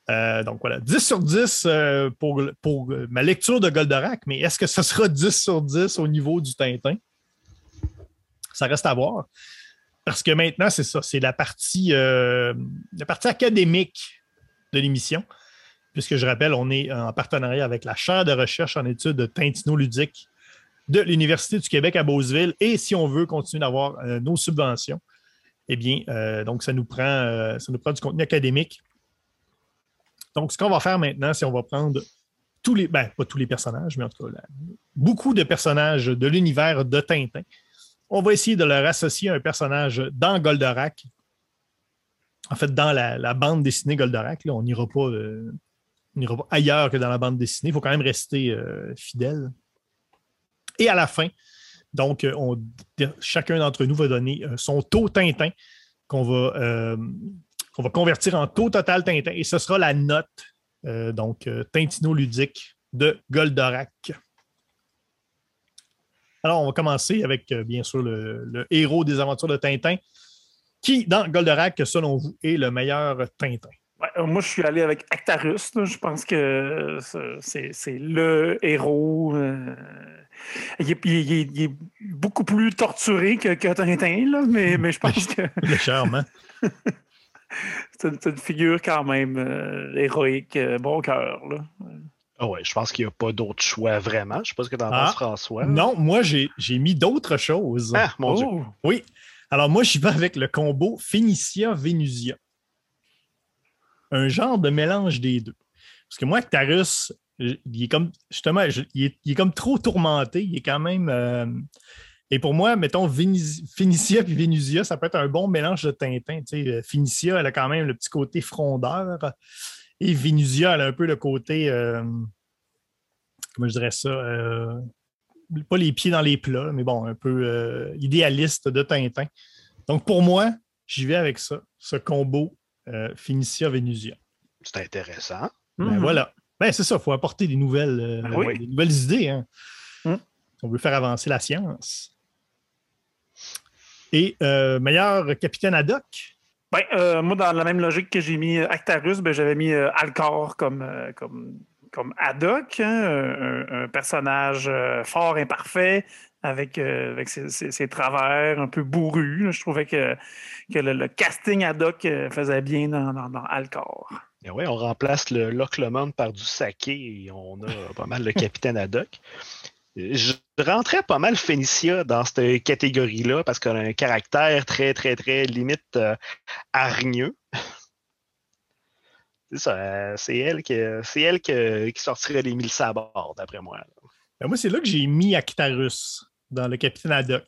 Euh, donc voilà, 10 sur 10 euh, pour, pour euh, ma lecture de Goldorak, mais est-ce que ce sera 10 sur 10 au niveau du Tintin? Ça reste à voir. Parce que maintenant, c'est ça, c'est la partie, la partie académique de l'émission. Puisque je rappelle, on est en partenariat avec la chaire de recherche en études de Tintino-Ludique de l'Université du Québec à Beauceville. Et si on veut continuer d'avoir euh, nos subventions, eh bien, euh, donc ça nous, prend, euh, ça nous prend du contenu académique. Donc, ce qu'on va faire maintenant, c'est on va prendre tous les, ben, pas tous les personnages, mais en tout cas, là, beaucoup de personnages de l'univers de Tintin. On va essayer de leur associer un personnage dans Goldorak. En fait, dans la, bande dessinée Goldorak, là, on n'ira pas, euh, n'ira pas ailleurs que dans la bande dessinée. Il faut quand même rester euh, fidèle. Et à la fin, donc, euh, chacun d'entre nous va donner euh, son taux Tintin qu'on va, va convertir en taux total Tintin. Et ce sera la note, donc, Tintino-ludique de Goldorak. Alors, on va commencer avec, bien sûr, le, le héros des aventures de Tintin, qui, dans Goldorak, selon vous, est le meilleur Tintin? Euh, moi, je suis allé avec Actarus. là. Je pense que c'est- c'est le héros. euh, Il est, il est- il est- il est beaucoup plus torturé que, que Tintin, là, mais, mais je pense que Le charme, hein? c'est une, c'est une figure quand même euh, héroïque, euh, bon cœur. là. Ah ouais, je pense qu'il n'y a pas d'autre choix vraiment. Je sais pas ce que tu en Ah. penses, François. Non, moi, j'ai j'ai mis d'autres choses. Ah, mon Dieu. Oh! Oui. Alors, moi, je vais avec le combo Phénicia-Vénusia. Un genre de mélange des deux. Parce que moi, Actarus, il est comme, justement, il est, il est comme trop tourmenté. Il est quand même. euh, Et pour moi, mettons, Phénicia puis Vénusia, ça peut être un bon mélange de Tintin. Phénicia, elle a quand même le petit côté frondeur. Et Vénusia, elle a un peu le côté, euh, comment je dirais ça, euh, pas les pieds dans les plats, mais bon, un peu idéaliste de Tintin. Donc pour moi, j'y vais avec ça, ce combo euh, Phénicia-Vénusia. C'est intéressant. Ben Mhm. voilà. Ben, c'est ça, il faut apporter des nouvelles, euh, Ben oui. des nouvelles idées. Hein. Mm. On veut faire avancer la science. Et euh, meilleur capitaine ad hoc? Ben, euh, moi, dans la même logique que j'ai mis Actarus, ben, j'avais mis euh, Alcor comme, euh, comme, comme ad hoc, hein, un, un personnage euh, fort, imparfait, avec, euh, avec ses, ses- ses travers un peu bourrus. là. Je trouvais que, que le, le casting ad hoc euh, faisait bien dans, dans, dans Alcor. Et ouais, on remplace le Loch Lomond par du saké et on a pas mal le capitaine Haddock. Je rentrais pas mal Phénicia dans cette catégorie-là parce qu'elle a un caractère très, très, très limite euh, hargneux. C'est ça, euh, c'est elle, qui, c'est elle que- qui sortirait les mille sabords, d'après moi. Ben, moi, c'est là que j'ai mis Actarus dans le capitaine ad hoc.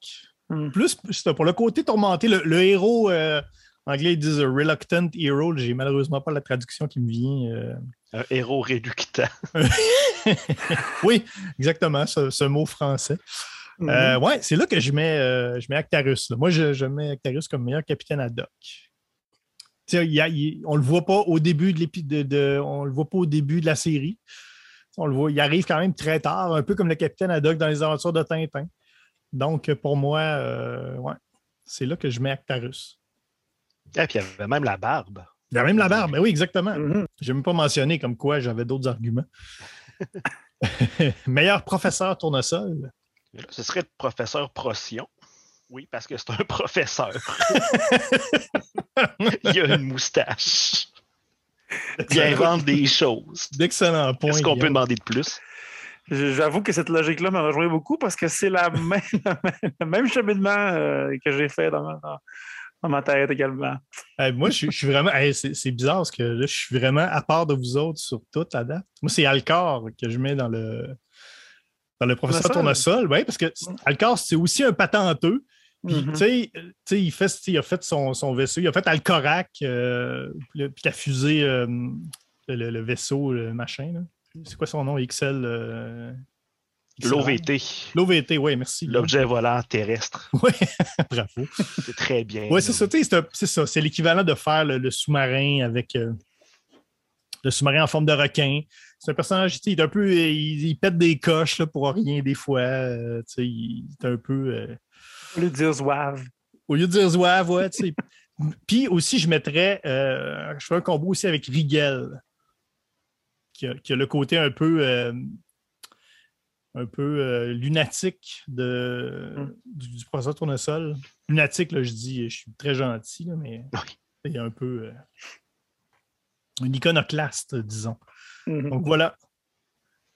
Mm. Plus pour le côté tourmenté, le, le héros euh, anglais, ils disent reluctant hero. J'ai malheureusement pas la traduction qui me vient. euh. Un héros réductant. (laughs) oui, exactement, ce, ce mot français. Euh, ouais, c'est là que je mets, euh, je mets Actarus. là. Moi, je, je mets Actarus comme meilleur capitaine ad hoc. Tu sais, il y a- on le voit pas au début de de, de- on le voit pas au début de la série. On le voit, il arrive quand même très tard, un peu comme le capitaine ad hoc dans les aventures de Tintin. Donc, pour moi, euh, ouais, c'est là que je mets Actarus. Et puis il y avait même la barbe. Il y a même la barbe, ben oui, exactement. Mhm. Je n'ai même pas mentionné comme quoi j'avais d'autres arguments. (laughs) Meilleur professeur tournesol. Là, ce serait le professeur Procyon. Oui, parce que c'est un (laughs) professeur. il a une moustache. Il invente des choses. D'excellents points. Qu'est-ce qu'on peut demander de plus? J'avoue que cette logique-là me rejoint beaucoup parce que c'est la (laughs) même, le même cheminement euh, que j'ai fait dans ma, dans- ma tête également. Hey, moi, je, suis- je suis vraiment. hey, c'est bizarre parce que là, je suis vraiment à part de vous autres sur toute la date. Moi, c'est Alcor que je mets dans le, dans le professeur Tournesol. Oui, parce que Alcor, c'est aussi un patenteux. Puis, Mhm. tu sais, tu sais, il, fait, il a fait son, son vaisseau. Il a fait Alcorac, euh, puis la fusée, euh, le, le vaisseau, le machin. là. C'est quoi son nom? XL. euh, XL? L'OVT, L'OVT, oui, merci. l'objet volant terrestre. (laughs) Oui, bravo. C'est très bien. Oui, c'est ça, tu sais, c'est ça. C'est l'équivalent de faire le, le sous-marin avec euh, le sous-marin en forme de requin. C'est un personnage, tu sais, il est un peu. Il, il pète des coches là, pour rien des fois. euh, tu sais, il est un peu. euh, Au lieu de dire zouave. au lieu de dire zouave, ouais, tu sais. (laughs) Puis aussi, je mettrais. euh, je fais un combo aussi avec Rigel. Qui a, qui a le côté un peu. euh, un peu euh, lunatique de, Mm. du, du professeur Tournesol. Lunatique, là, je dis, je suis très gentil, là, mais il y a un peu euh, une iconoclaste, disons. Mhm. Donc voilà.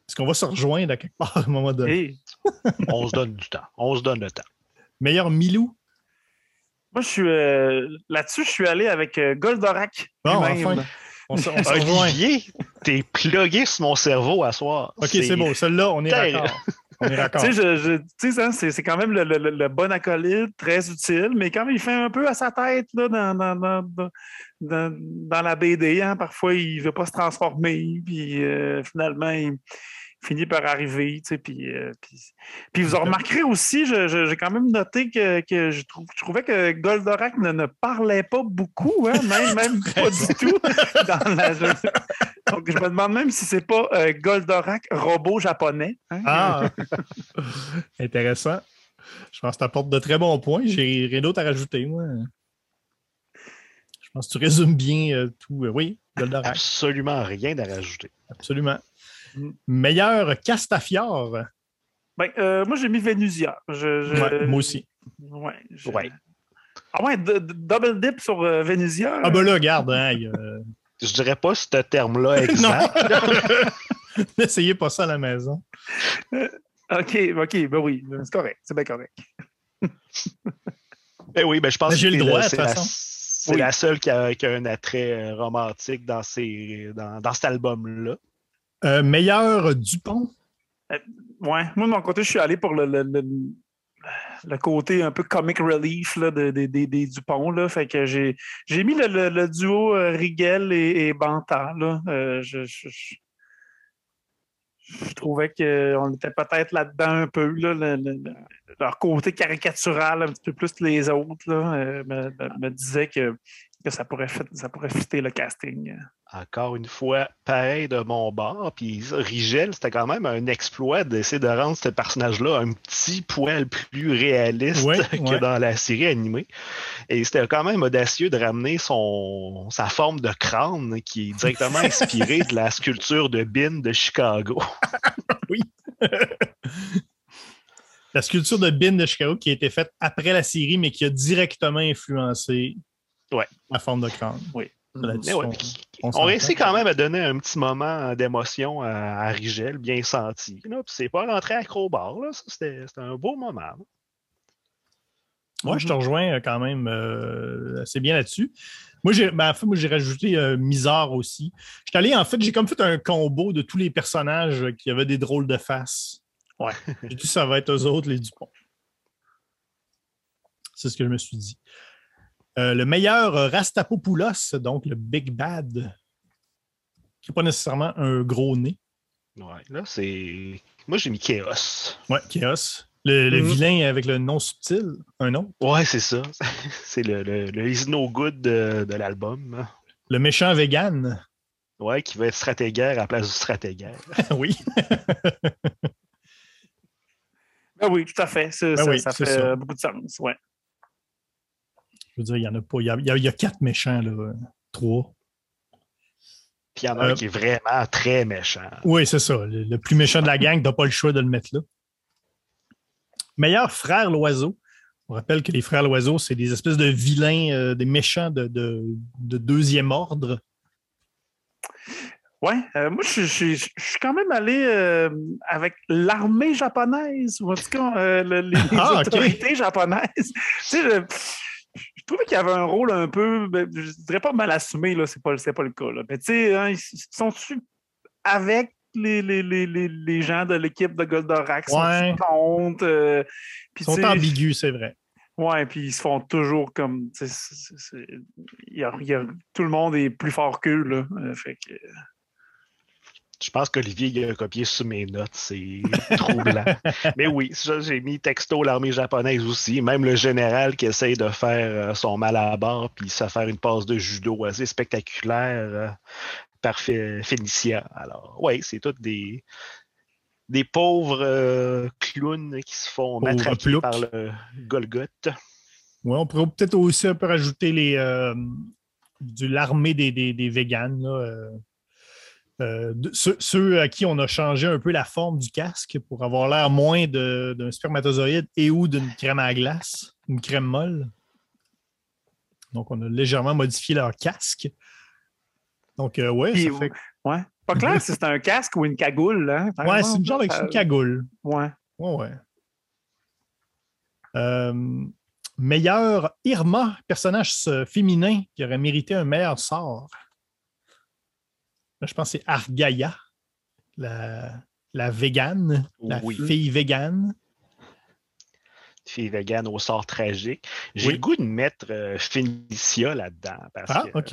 Est-ce qu'on va se rejoindre à quelque part (laughs) à un moment donné? (laughs) On se donne du temps. On se donne le temps. Meilleur Milou? moi, je suis euh, là-dessus, je suis allé avec euh, Goldorak. Bon, enfin. On se, on. Olivier, t'es plugué sur mon cerveau à soir. OK, c'est beau. Celui-là, on est (laughs) sais, hein, c'est quand même le, le- le- le bon acolyte, très utile, mais quand même, il fait un peu à sa tête là, dans, dans, dans, dans- dans- dans la BD. hein. Parfois, il ne veut pas se transformer, puis euh, finalement, il finit par arriver. tu sais, Puis, euh, puis, puis vous en remarquerez aussi, je- je- j'ai quand même noté que, que je, je trouvais que Goldorak ne, ne parlait pas beaucoup, hein, (laughs) même, même pas du tout. Dans la, donc, je me demande même si c'est pas euh, Goldorak robot japonais. hein. Ah! (laughs) Intéressant. Je pense que tu apportes de très bons points. J'ai rien d'autre à rajouter, moi. Je pense que tu résumes bien euh, tout. Euh, oui, Goldorak, Absolument rien à rajouter. absolument. Meilleur Castafiore. Ben, euh, moi, j'ai mis Vénusia. Je, je- Ouais, moi aussi. Ouais. je- Ouais. Ah ouais, double dip sur euh, Vénusia. Ah ben là, regarde, hein, a- Je dirais pas ce terme-là (laughs) exact. (laughs) N'essayez pas ça à la maison. OK, OK, ben oui, c'est correct, c'est bien correct. Ben (laughs) oui, ben je pense j'ai que le c'est droit, la- de c'est toute la, façon. c'est Oui. la seule qui a, qui a un attrait euh, romantique dans, ces, dans, dans cet album-là. Euh, meilleur Dupont? Ouais, moi, de mon côté, je suis allé pour le, le- le- le côté un peu comic relief là, de- de- de- des Dupont. Là. Fait que j'ai, j'ai mis le, duo euh, Rigel et, et Banta. Là. Euh, je, je- je- trouvais qu'on était peut-être là-dedans un peu. Là, le- le- le- leur côté caricatural, un petit peu plus que les autres, là, euh, me- me disait que, que ça pourrait fit- ça pourrait fitter le casting. Encore une fois, pareil de mon bord. Puis Rigel, c'était quand même un exploit d'essayer de rendre ce personnage-là un petit poil plus réaliste Ouais, que ouais. dans la série animée. Et c'était quand même audacieux de ramener son, sa forme de crâne qui est directement (laughs) inspirée de la sculpture de Bin de Chicago. (laughs) La sculpture de Bin de Chicago qui a été faite après la série, mais qui a directement influencé Ouais. la forme de crâne. Oui. Ouais, on- réussit quand même à donner un petit moment d'émotion à, à Rigel, bien senti. là. Puis c'est pas rentré à Crowbar, C'était c'était un beau moment. là. Moi, je te rejoins euh, quand même euh, assez bien là-dessus. Moi, j'ai ben, en fait, moi, j'ai rajouté euh, Misard aussi. J'étais allé, en fait, j'ai comme fait un combo de tous les personnages qui avaient des drôles de faces. Ouais. J'ai dit ça va être eux autres, les Dupont. C'est ce que je me suis dit. Euh, le meilleur Rastapopoulos, donc le Big Bad, qui n'est pas nécessairement un gros nez. Ouais, là, c'est. Moi, j'ai mis Chaos. Ouais, Chaos. Le, le Mhm. vilain avec le nom subtil, un nom. Ouais, c'est ça. (laughs) c'est le, le, le Is No Good de, de l'album. Le méchant vegan. Ouais, qui va être stratégaire à la place du stratégaire. (laughs) oui. Ben oui, tout à fait. Ça, Ben ça- oui, ça fait ça. beaucoup de sens. Ouais. Je veux dire, il y en a pas. Il y a, il y a- il y a quatre méchants, là. euh, Trois. Puis il y en a Euh, un qui est vraiment très méchant. Oui, c'est ça. Le, le plus méchant de la gang, t'as pas le choix de le mettre là. Meilleur frère l'oiseau. On rappelle que les frères l'oiseau, c'est des espèces de vilains, euh, des méchants de, de- de deuxième ordre. Ouais, euh, moi, je, je- je- je suis quand même allé euh, avec l'armée japonaise, ou en tout cas, euh, le- les, Ah, (laughs) autorités japonaises. tu sais, je, trouvais qu'il y avait un rôle un peu, ben, je dirais pas mal assumé, là, c'est pas, c'est pas le cas. Là. Mais tu sais, hein, ils sont-tu avec les, les, les, les, les gens de l'équipe de Goldorak? Ouais. Sont-ils contre? euh, Ils sont ambigus, c'est vrai. Ouais, puis ils se font toujours comme. a- y a- tout le monde est plus fort qu'eux, là. Euh, fait que. Je pense qu'Olivier a copié sur mes notes. C'est (laughs) troublant. Mais oui, ça, j'ai mis texto l'armée japonaise aussi. Même le général qui essaye de faire euh, son mal à bord puis se faire une passe de judo assez spectaculaire euh, par Ph- Phénicia. Alors, oui, c'est tous des, des pauvres euh, clowns qui se font ploucs. par le Golgoth. Ouais, on pourrait peut-être aussi un peu rajouter les, euh, l'armée des, des, des véganes. là, euh, euh, ceux, ceux à qui on a changé un peu la forme du casque pour avoir l'air moins d'un spermatozoïde et ou d'une crème à glace, une crème molle. Donc, on a légèrement modifié leur casque. Donc, euh, ouais, Puis, ça fait. Ouais. Pas clair (laughs) si c'est un casque ou une cagoule, hein? Ouais, c'est une genre avec une cagoule. Ouais. Ouais, ouais. Euh, meilleur Irma, personnage euh, féminin qui aurait mérité un meilleur sort. Je pense que c'est Argaia, la, la végane, la Oui. fille végane. Fille végane au sort tragique. J'ai Oui. le goût de mettre euh, Phénicia là-dedans. Parce Ah, que, OK.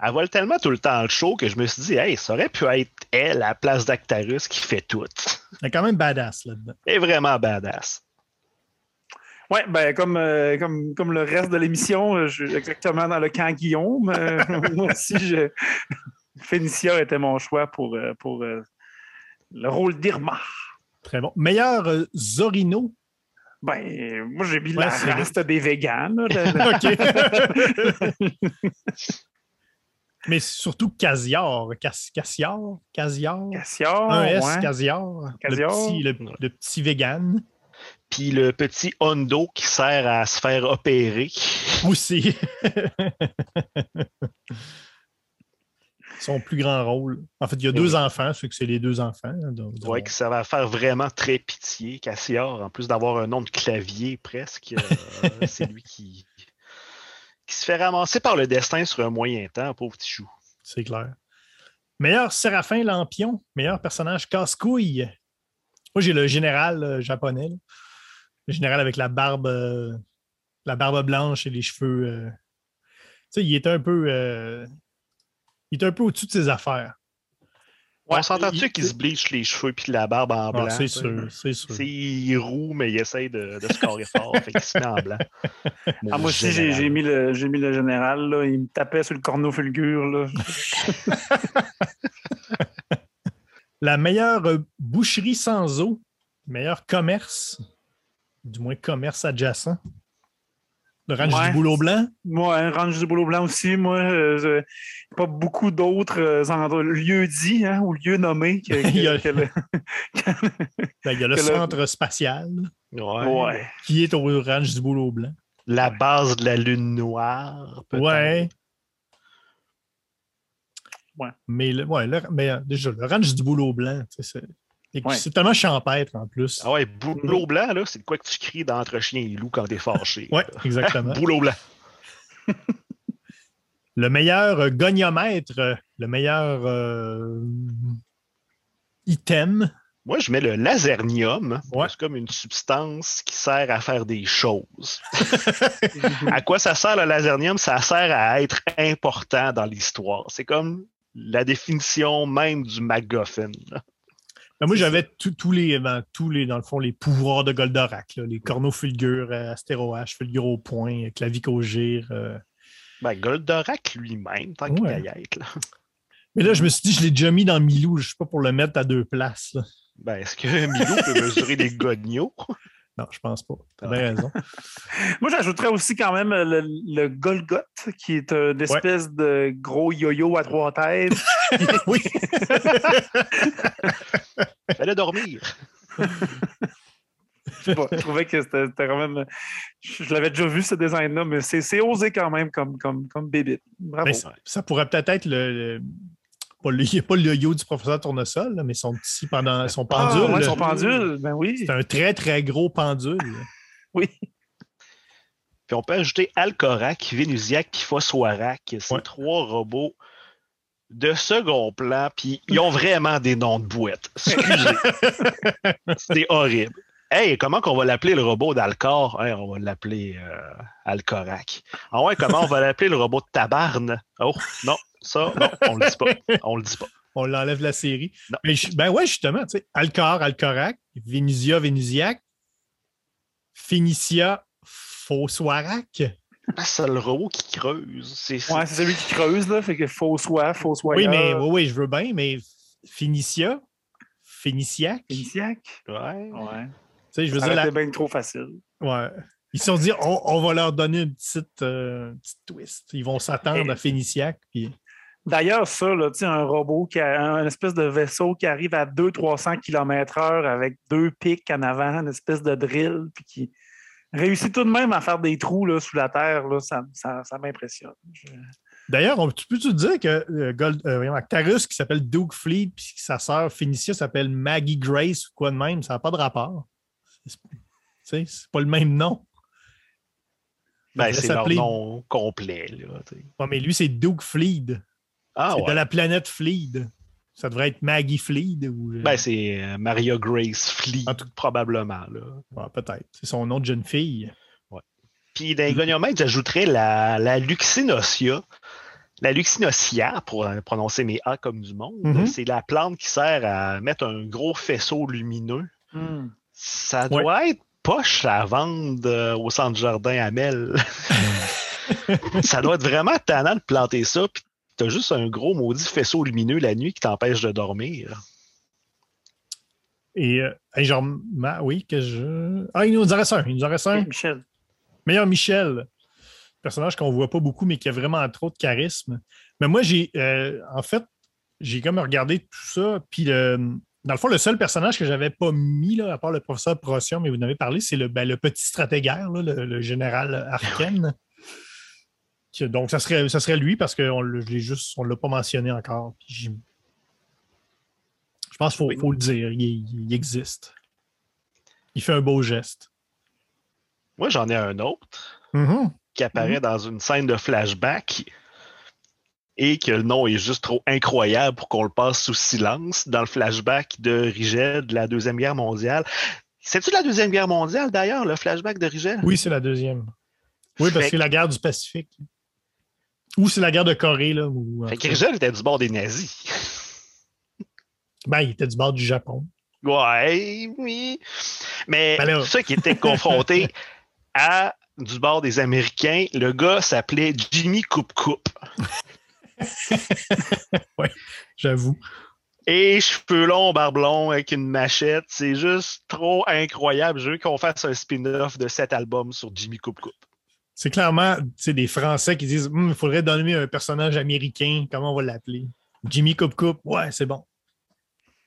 Elle vole tellement tout le temps le show que je me suis dit, hey, ça aurait pu être elle, à la place d'Actarus, qui fait tout. Elle est quand même badass là-dedans. Elle est vraiment badass. Ouais, ben comme, euh, comme, comme le reste de l'émission, euh, je suis exactement dans le camp Guillaume. Euh, (laughs) moi aussi, je... Phénicia était mon choix pour, euh, pour euh, le rôle d'Irma. Très bon. Meilleur euh, Zorino? Ben, moi, j'ai mis Ouais, la race des de- (laughs) (laughs) OK. Mais surtout Casiar. Cas- Cassiar? Casiar? Cassiar, Un S, ouais. Casiar. Le petit, le, le petit vegan. Puis le petit Hondo qui sert à se faire opérer. Aussi. (laughs) Son plus grand rôle. En fait, il y a Eh deux oui. enfants, c'est que c'est les deux enfants. hein, donc- Ouais, qui ça va faire vraiment très pitié. Cassiar, en plus d'avoir un nom de clavier presque, euh, (laughs) c'est lui qui, qui se fait ramasser par le destin sur un moyen temps, pauvre petit chou. C'est clair. Meilleur Séraphin Lampion, meilleur personnage casse-couille. Moi, j'ai le général euh, japonais. là. le général avec la barbe, euh, la barbe blanche et les cheveux. Tu sais, il était un peu. Il était un peu au-dessus de ses affaires. On s'entend-tu il- qu'il se bleach les cheveux puis la barbe en Ah, blanc? c'est sûr, c'est sûr. C'est il est roux, mais il essaye de, de scorer fort. fait qu'il se met en blanc. (laughs) Ah, moi aussi, j'ai j'ai mis, le- j'ai mis le général. Là. Il me tapait sur le corneau fulgure. Là. (laughs) La meilleure euh, boucherie sans eau, meilleur commerce, du moins commerce adjacent. Le ranch Ouais. du boulot blanc? Moi, un range du boulot blanc aussi. Moi, euh, je- pas beaucoup d'autres euh, endroits- lieux dits hein, ou lieux nommés que, (laughs) que- Il y a- que le- (laughs) Ben, il y a le Que le- centre spatial Ouais. Euh, qui est au ranch du boulot blanc. La base de la lune noire. peut-être. Ouais. Ouais. Mais, le, ouais, le- mais, euh, déjà, le ranch du boulot blanc, c'est et Ouais. c'est tellement champêtre en plus. Ah ouais, boulot blanc, là, c'est de quoi que tu cries d'entre chien et loup quand t'es fâché. Ouais, exactement. (laughs) Boulot blanc. (laughs) le meilleur euh, goniomètre, le meilleur euh, item. Moi, je mets le lasernium. Ouais. C'est comme une substance qui sert à faire des choses. (laughs) à quoi ça sert le lasernium? Ça sert à être important dans l'histoire. C'est comme la définition même du MacGuffin. Ben, moi, j'avais tous tous les, ben, tous les, dans le fond, les pouvoirs de Goldorak, là, les corneaux fulgures, euh, astéroache, fulgure au point, clavicogire. euh. Ben, Goldorak lui-même, tant qu'il Ouais. Là. Mais là, je me suis dit, je l'ai déjà mis dans Milou, je sais pas pour le mettre à deux places. là. Ben, est-ce que Milou peut mesurer des (laughs) gognos? Non, je pense pas. T'as bien raison. (laughs) Moi, j'ajouterais aussi quand même le, le Golgoth, qui est une espèce de gros yo-yo à trois têtes. (laughs) oui. Dormir. (laughs) Je trouvais que c'était quand même. Je, je l'avais déjà vu ce design-là, mais c'est osé quand même comme, comme, comme bébé. Bravo. Ben, ça, ça pourrait peut-être être le. le- pas le, pas le yo du professeur Tournesol, là, mais son petit pendant son Ah, pendule. ouais, là. son pendule, ben oui. C'est un très, très gros pendule. (laughs) Oui. Puis on peut ajouter Alcorac, Vénusiac puis Phosphorac. C'est Ouais. trois robots de second plan, puis ils ont vraiment des noms de boîtes. Excusez. (laughs) C'est horrible. Hey, comment qu'on va l'appeler le robot d'Alcor? Hey, on va l'appeler euh, Alcorac. Ah ouais, comment on va l'appeler le robot de Tabarne? Oh, non, ça, non, on le dit pas. On le dit pas. On l'enlève de la série. Non. Mais je- ben ouais, justement, tu sais, Alcor, Alcorac, Vénusia, Vénusiac, Phénicia, Phosphorac. Ah, c'est le robot qui creuse. C'est Ouais, c'est celui qui creuse, là. Fait que faux soit, faux soit. Oui, mais oui, oui, je veux bien, mais Phénicia, Phéniciac. Tu Initiac? Ouais. Ouais. sais, je veux dire, la- bien trop facile. ouais. Ils se sont dit, on, on va leur donner une petite, euh, petite twist. Ils vont s'attendre Et- à Phéniciac. Puis... D'ailleurs, ça, là, tu sais, un robot, qui a un espèce de vaisseau qui arrive à 200-300 km/h avec deux pics en avant, une espèce de drill, puis qui réussit tout de même à faire des trous là, sous la terre, là, ça, ça, ça m'impressionne. Je- D'ailleurs, on- tu peux-tu dire que euh, Gold- euh, Actarus, qui s'appelle Duke Fleet, puis que sa sœur Phénicia s'appelle Maggie Grace ou quoi de même, ça n'a pas de rapport. C'est tu sais, c'est pas le même nom. Il Ben, c'est leur nom complet. Là. Ouais, mais lui, c'est Duke Fleed. ah, c'est ouais. de la planète Fleed. Ça devrait être Maggie Fleed ou. euh, Ben, c'est euh, Maria Grace Fleet, En tout- probablement. Là. ouais, peut-être. C'est son nom de jeune fille. Puis dans les goniomètres, j'ajouterais la, la Luxinosia. La Luxinosia, pour euh, prononcer mes A comme du monde, Mhm. c'est la plante qui sert à mettre un gros faisceau lumineux. Hmm. Ça doit être poche à vendre euh, au centre jardin à Mel. (laughs) ça doit être vraiment tannant de planter ça, puis t'as juste un gros maudit faisceau lumineux la nuit qui t'empêche de dormir. Et, euh, hey, genre, ma- oui, que je. Ah, il nous en reste un. Il nous en reste un. Michel. Meilleur Michel. Personnage qu'on voit pas beaucoup, mais qui a vraiment trop de charisme. Mais moi, j'ai. euh, en fait, j'ai comme regardé tout ça. Puis, le- dans le fond, le seul personnage que j'avais pas mis, là, à part le professeur Procyon, mais vous en avez parlé, c'est le, ben, le petit stratégaire, là, le, le général Arken. Donc, ça serait, ça serait lui parce qu'on ne l'a pas mentionné encore. Je pense qu'il faut, Oui. faut le dire. Il, il existe. Il fait un beau geste. Moi, j'en ai un autre. Mhm. qui apparaît dans une scène de flashback et que le nom est juste trop incroyable pour qu'on le passe sous silence dans le flashback de Rigel de la Deuxième Guerre mondiale. C'est-tu la Deuxième Guerre mondiale, d'ailleurs, le flashback de Rigel? Oui, c'est la deuxième. Oui, parce que c'est la guerre du Pacifique. Ou c'est la guerre de Corée, là. Ou, Fait que était du bord des nazis. ben, il était du bord du Japon. Ouais, oui. Mais Ben là. ceux qui étaient confrontés (laughs) à du bord des Américains, le gars s'appelait Jimmy Coupe Coupe. (laughs) J'avoue. Et cheveux longs, barbe longue, avec une machette. C'est juste trop incroyable. Je veux qu'on fasse un spin-off de cet album sur Jimmy Coupe Coupe. C'est clairement des Français qui disent Hum, il faudrait donner un personnage américain. Comment on va l'appeler? Jimmy Coupe Coupe. Ouais, c'est bon.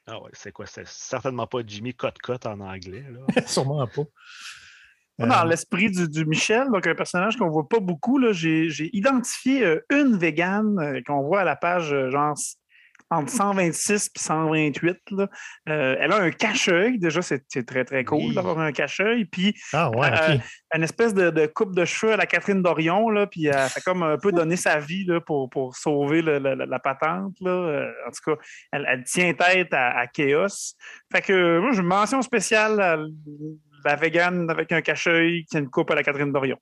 Ah ouais, c'est quoi? C'est certainement pas Jimmy Cut Cut en anglais. Là. (laughs) Sûrement pas. Dans Euh, l'esprit du, du Michel, donc un personnage qu'on voit pas beaucoup, là, j'ai, j'ai identifié euh, une végane euh, qu'on voit à la page euh, genre entre 126 et 128. là. Euh, elle a un cache-œil. Déjà, c'est, très, très cool Oui. d'avoir un cache-œil. Puis, Ah ouais, Euh, une espèce de, de coupe de cheveux à la Catherine Dorion, là, puis elle fait comme un peu donner sa vie là, pour, pour sauver le- la, la patente. Là. Euh, en tout cas, elle, elle tient tête à, à Chaos. Fait que moi, j'ai une mention spéciale à la végane avec un cache-œil qui a une coupe à la Catherine Dorion.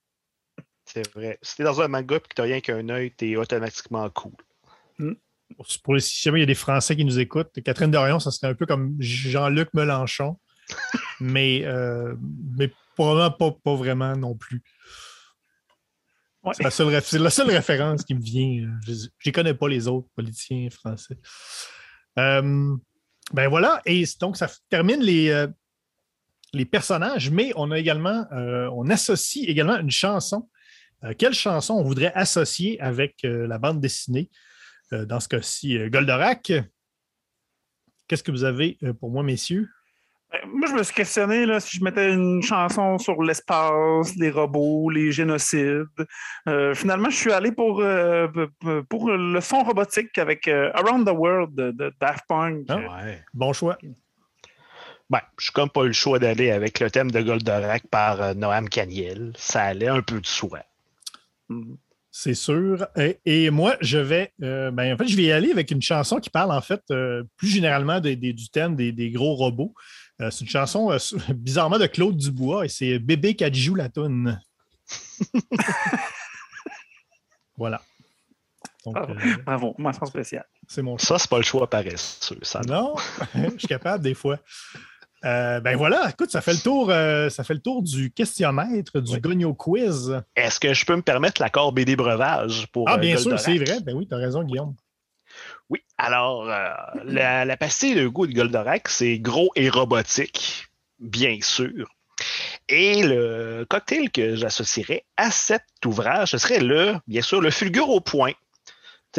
C'est vrai. Si t'es dans un manga et que t'as rien qu'un œil, t'es automatiquement cool. Pour les, si jamais il y a des Français qui nous écoutent, Catherine Dorion, ça serait un peu comme Jean-Luc Mélenchon. (laughs) mais, euh, mais probablement pas, pas vraiment non plus. Ouais. C'est la, seule réf- c'est la seule référence qui me vient. Je ne connais pas les autres politiciens français. Euh, ben voilà, et donc ça termine les, euh, les personnages, mais on a également, on associe également une chanson. Quelle chanson on voudrait associer avec la bande dessinée? Euh, dans ce cas-ci, euh, Goldorak. Qu'est-ce que vous avez euh, pour moi, messieurs? Euh, Moi, je me suis questionné là, si je mettais une chanson sur l'espace, les robots, les génocides. Euh, finalement, je suis allé pour, euh, pour le son robotique avec euh, Around the World de, Daft Punk. Ah. Ouais. Bon choix. Ben, je suis comme pas eu le choix d'aller avec le thème de Goldorak par euh, Noam Caniel. Ça allait un peu de soi. Mhm. C'est sûr. Et, et moi, je vais, euh, ben, en fait, je vais y aller avec une chanson qui parle, en fait, euh, plus généralement des- des- du thème des, des gros robots. Euh, c'est une chanson, euh, (laughs) bizarrement, de Claude Dubois, et c'est Bébé Kadjou la toune. (laughs) voilà. Donc, Bravo, mention spéciale. c'est mon choix. Ça, c'est pas le choix paresseux. Ça, Non, (laughs) je suis capable des fois. Euh, ben voilà, écoute, ça fait le tour, euh, ça fait le tour du questionnaire, du Oui. Gogno Quiz. Est-ce que je peux me permettre l'accord BD Breuvage pour Ah, euh, bien sûr, c'est vrai. Ben oui, tu as raison, Guillaume. Oui, alors, la, la pastille de goût de Goldorak, c'est gros et robotique, bien sûr. Et le cocktail que j'associerais à cet ouvrage, ce serait le, bien sûr, le fulgure au point.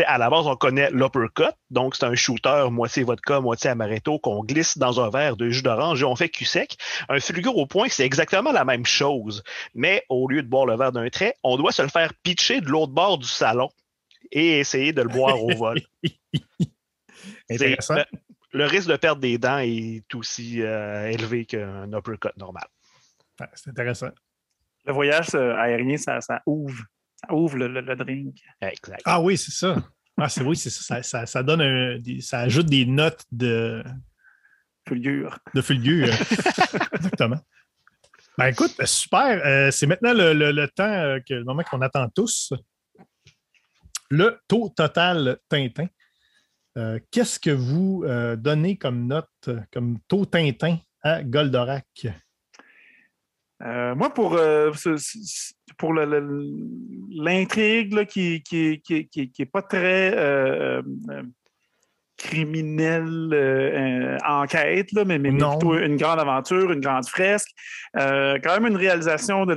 À la base, on connaît l'uppercut, donc c'est un shooter moitié vodka, moitié amaretto qu'on glisse dans un verre de jus d'orange et on fait cul sec. Un fulgure au point, c'est exactement la même chose, mais au lieu de boire le verre d'un trait, on doit se le faire pitcher de l'autre bord du salon et essayer de le boire au vol. (laughs) Intéressant. C'est- Le, le risque de perdre des dents est aussi euh, élevé qu'un uppercut normal. Ouais, C'est intéressant. Le voyage euh, aérien, ça, ça ouvre. Ça ouvre le, le- le drink. Exact. Ah oui, c'est ça. Ah, c'est oui, c'est ça. Ça, ça- ça donne un- ça ajoute des notes de, Fulgure. de fulgure. (laughs) Exactement. Ben écoute, super. Euh, c'est maintenant le, le- le temps, euh, que, le moment qu'on attend tous. Le taux total Tintin. Euh, Qu'est-ce que vous euh, donnez comme note, comme taux Tintin à Goldorak? Euh, moi, pour, euh, pour l'intrigue qui qui, qui, qui, qui est pas très euh, euh, criminelle euh, enquête, là, mais, mais, plutôt une grande aventure, une grande fresque. Euh, quand même une réalisation de,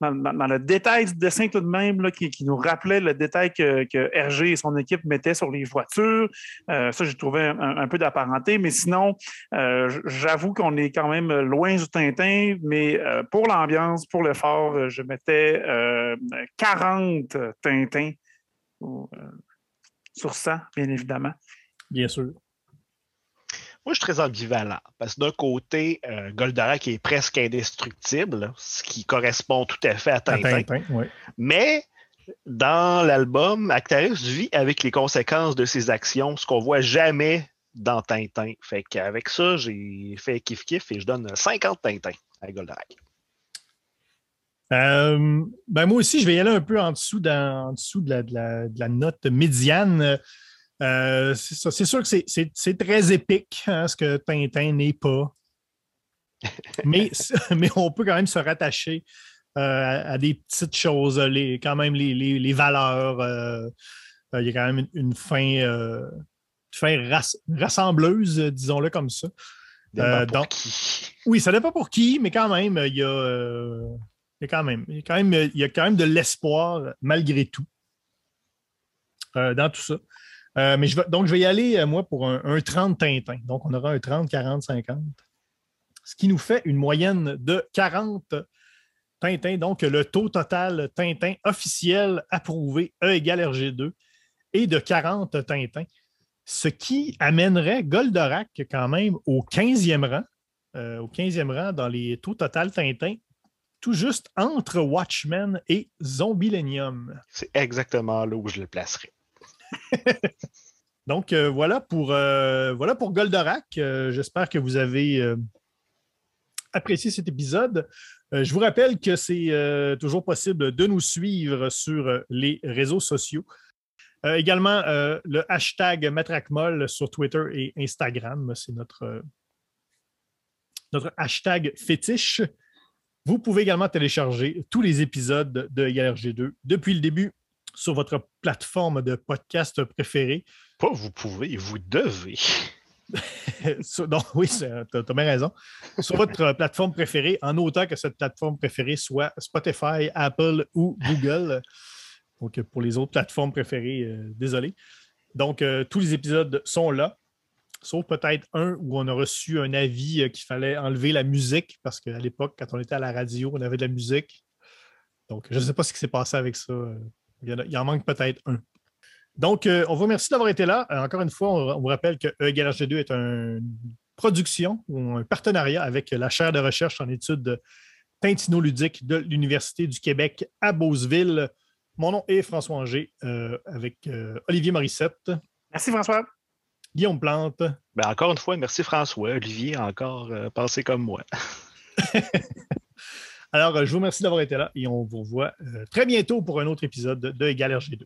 dans, le détail du dessin tout de même là, qui, qui nous rappelait le détail que, que Hergé et son équipe mettaient sur les voitures. Euh, ça, j'ai trouvé un, un peu d'apparenté, mais sinon, j'avoue qu'on est quand même loin du Tintin, mais pour l'ambiance, pour l'effort, je mettais euh, 40 Tintins sur 100, bien évidemment. Bien sûr. Moi, je suis très ambivalent parce que d'un côté, euh, Goldorak est presque indestructible, ce qui correspond tout à fait à À Tintin. Oui. Mais dans l'album, Actarus vit avec les conséquences de ses actions, ce qu'on voit jamais dans Tintin. Fait qu'avec ça, j'ai fait kiff-kiff et je donne 50 Tintin à Goldorak. Euh, ben moi aussi, je vais y aller un peu en dessous, en dessous de, la, note médiane. Euh, c'est sûr que c'est très épique, hein, ce que Tintin n'est pas. (laughs) mais, (laughs) mais on peut quand même se rattacher euh, à, des petites choses, les, quand même les, valeurs. il y a quand même une, fin, fin rassembleuse, disons-le comme ça. Donc, (laughs) oui, ça dépend pour qui, mais quand même, il y a il y a quand même, il y a quand même, il y a quand même de l'espoir malgré tout euh, dans tout ça. Euh, mais je vais, donc, je vais y aller, euh, moi, pour un, 30 Tintin. Donc, on aura un 30, 40, 50. Ce qui nous fait une moyenne de 40 Tintin. Donc, le taux total Tintin officiel approuvé E égale RG2 est de 40 Tintin. Ce qui amènerait Goldorak quand même au 15e rang. au 15e rang dans les taux total Tintin tout juste entre Watchmen et Zombilenium. C'est exactement là où je le placerai. (laughs) Donc, euh, voilà, pour, euh, Goldorak. Euh, j'espère que vous avez apprécié cet épisode. je vous rappelle que c'est toujours possible de nous suivre sur les réseaux sociaux. également, le hashtag Matracmol sur Twitter et Instagram, c'est notre, notre hashtag fétiche. Vous pouvez également télécharger tous les épisodes de IRG2 depuis le début sur votre plateforme de podcast préférée. Pas vous pouvez, vous devez. (laughs) oui, tu as, bien raison. Sur votre plateforme préférée, en autant que cette plateforme préférée soit Spotify, Apple ou Google. Donc, pour les autres plateformes préférées, euh, désolé. Donc, euh, tous les épisodes sont là sauf peut-être un où on a reçu un avis euh, qu'il fallait enlever la musique, parce qu'à l'époque, quand on était à la radio, on avait de la musique. Donc, je ne sais pas ce qui s'est passé avec ça. Il, en, manque peut-être un. Donc, euh, on vous remercie d'avoir été là. Euh, encore une fois, on, vous rappelle que E 2 est une production ou un partenariat avec la chaire de recherche en études Tintino-ludique de l'Université du Québec à Beauceville. Mon nom est François Anger avec Olivier Morissette. Merci François. Guillaume Plante. Ben encore une fois, merci François. Olivier a encore euh, pensé comme moi. (laughs) Alors, euh, je vous remercie d'avoir été là et on vous revoit euh, très bientôt pour un autre épisode de Égal RG2.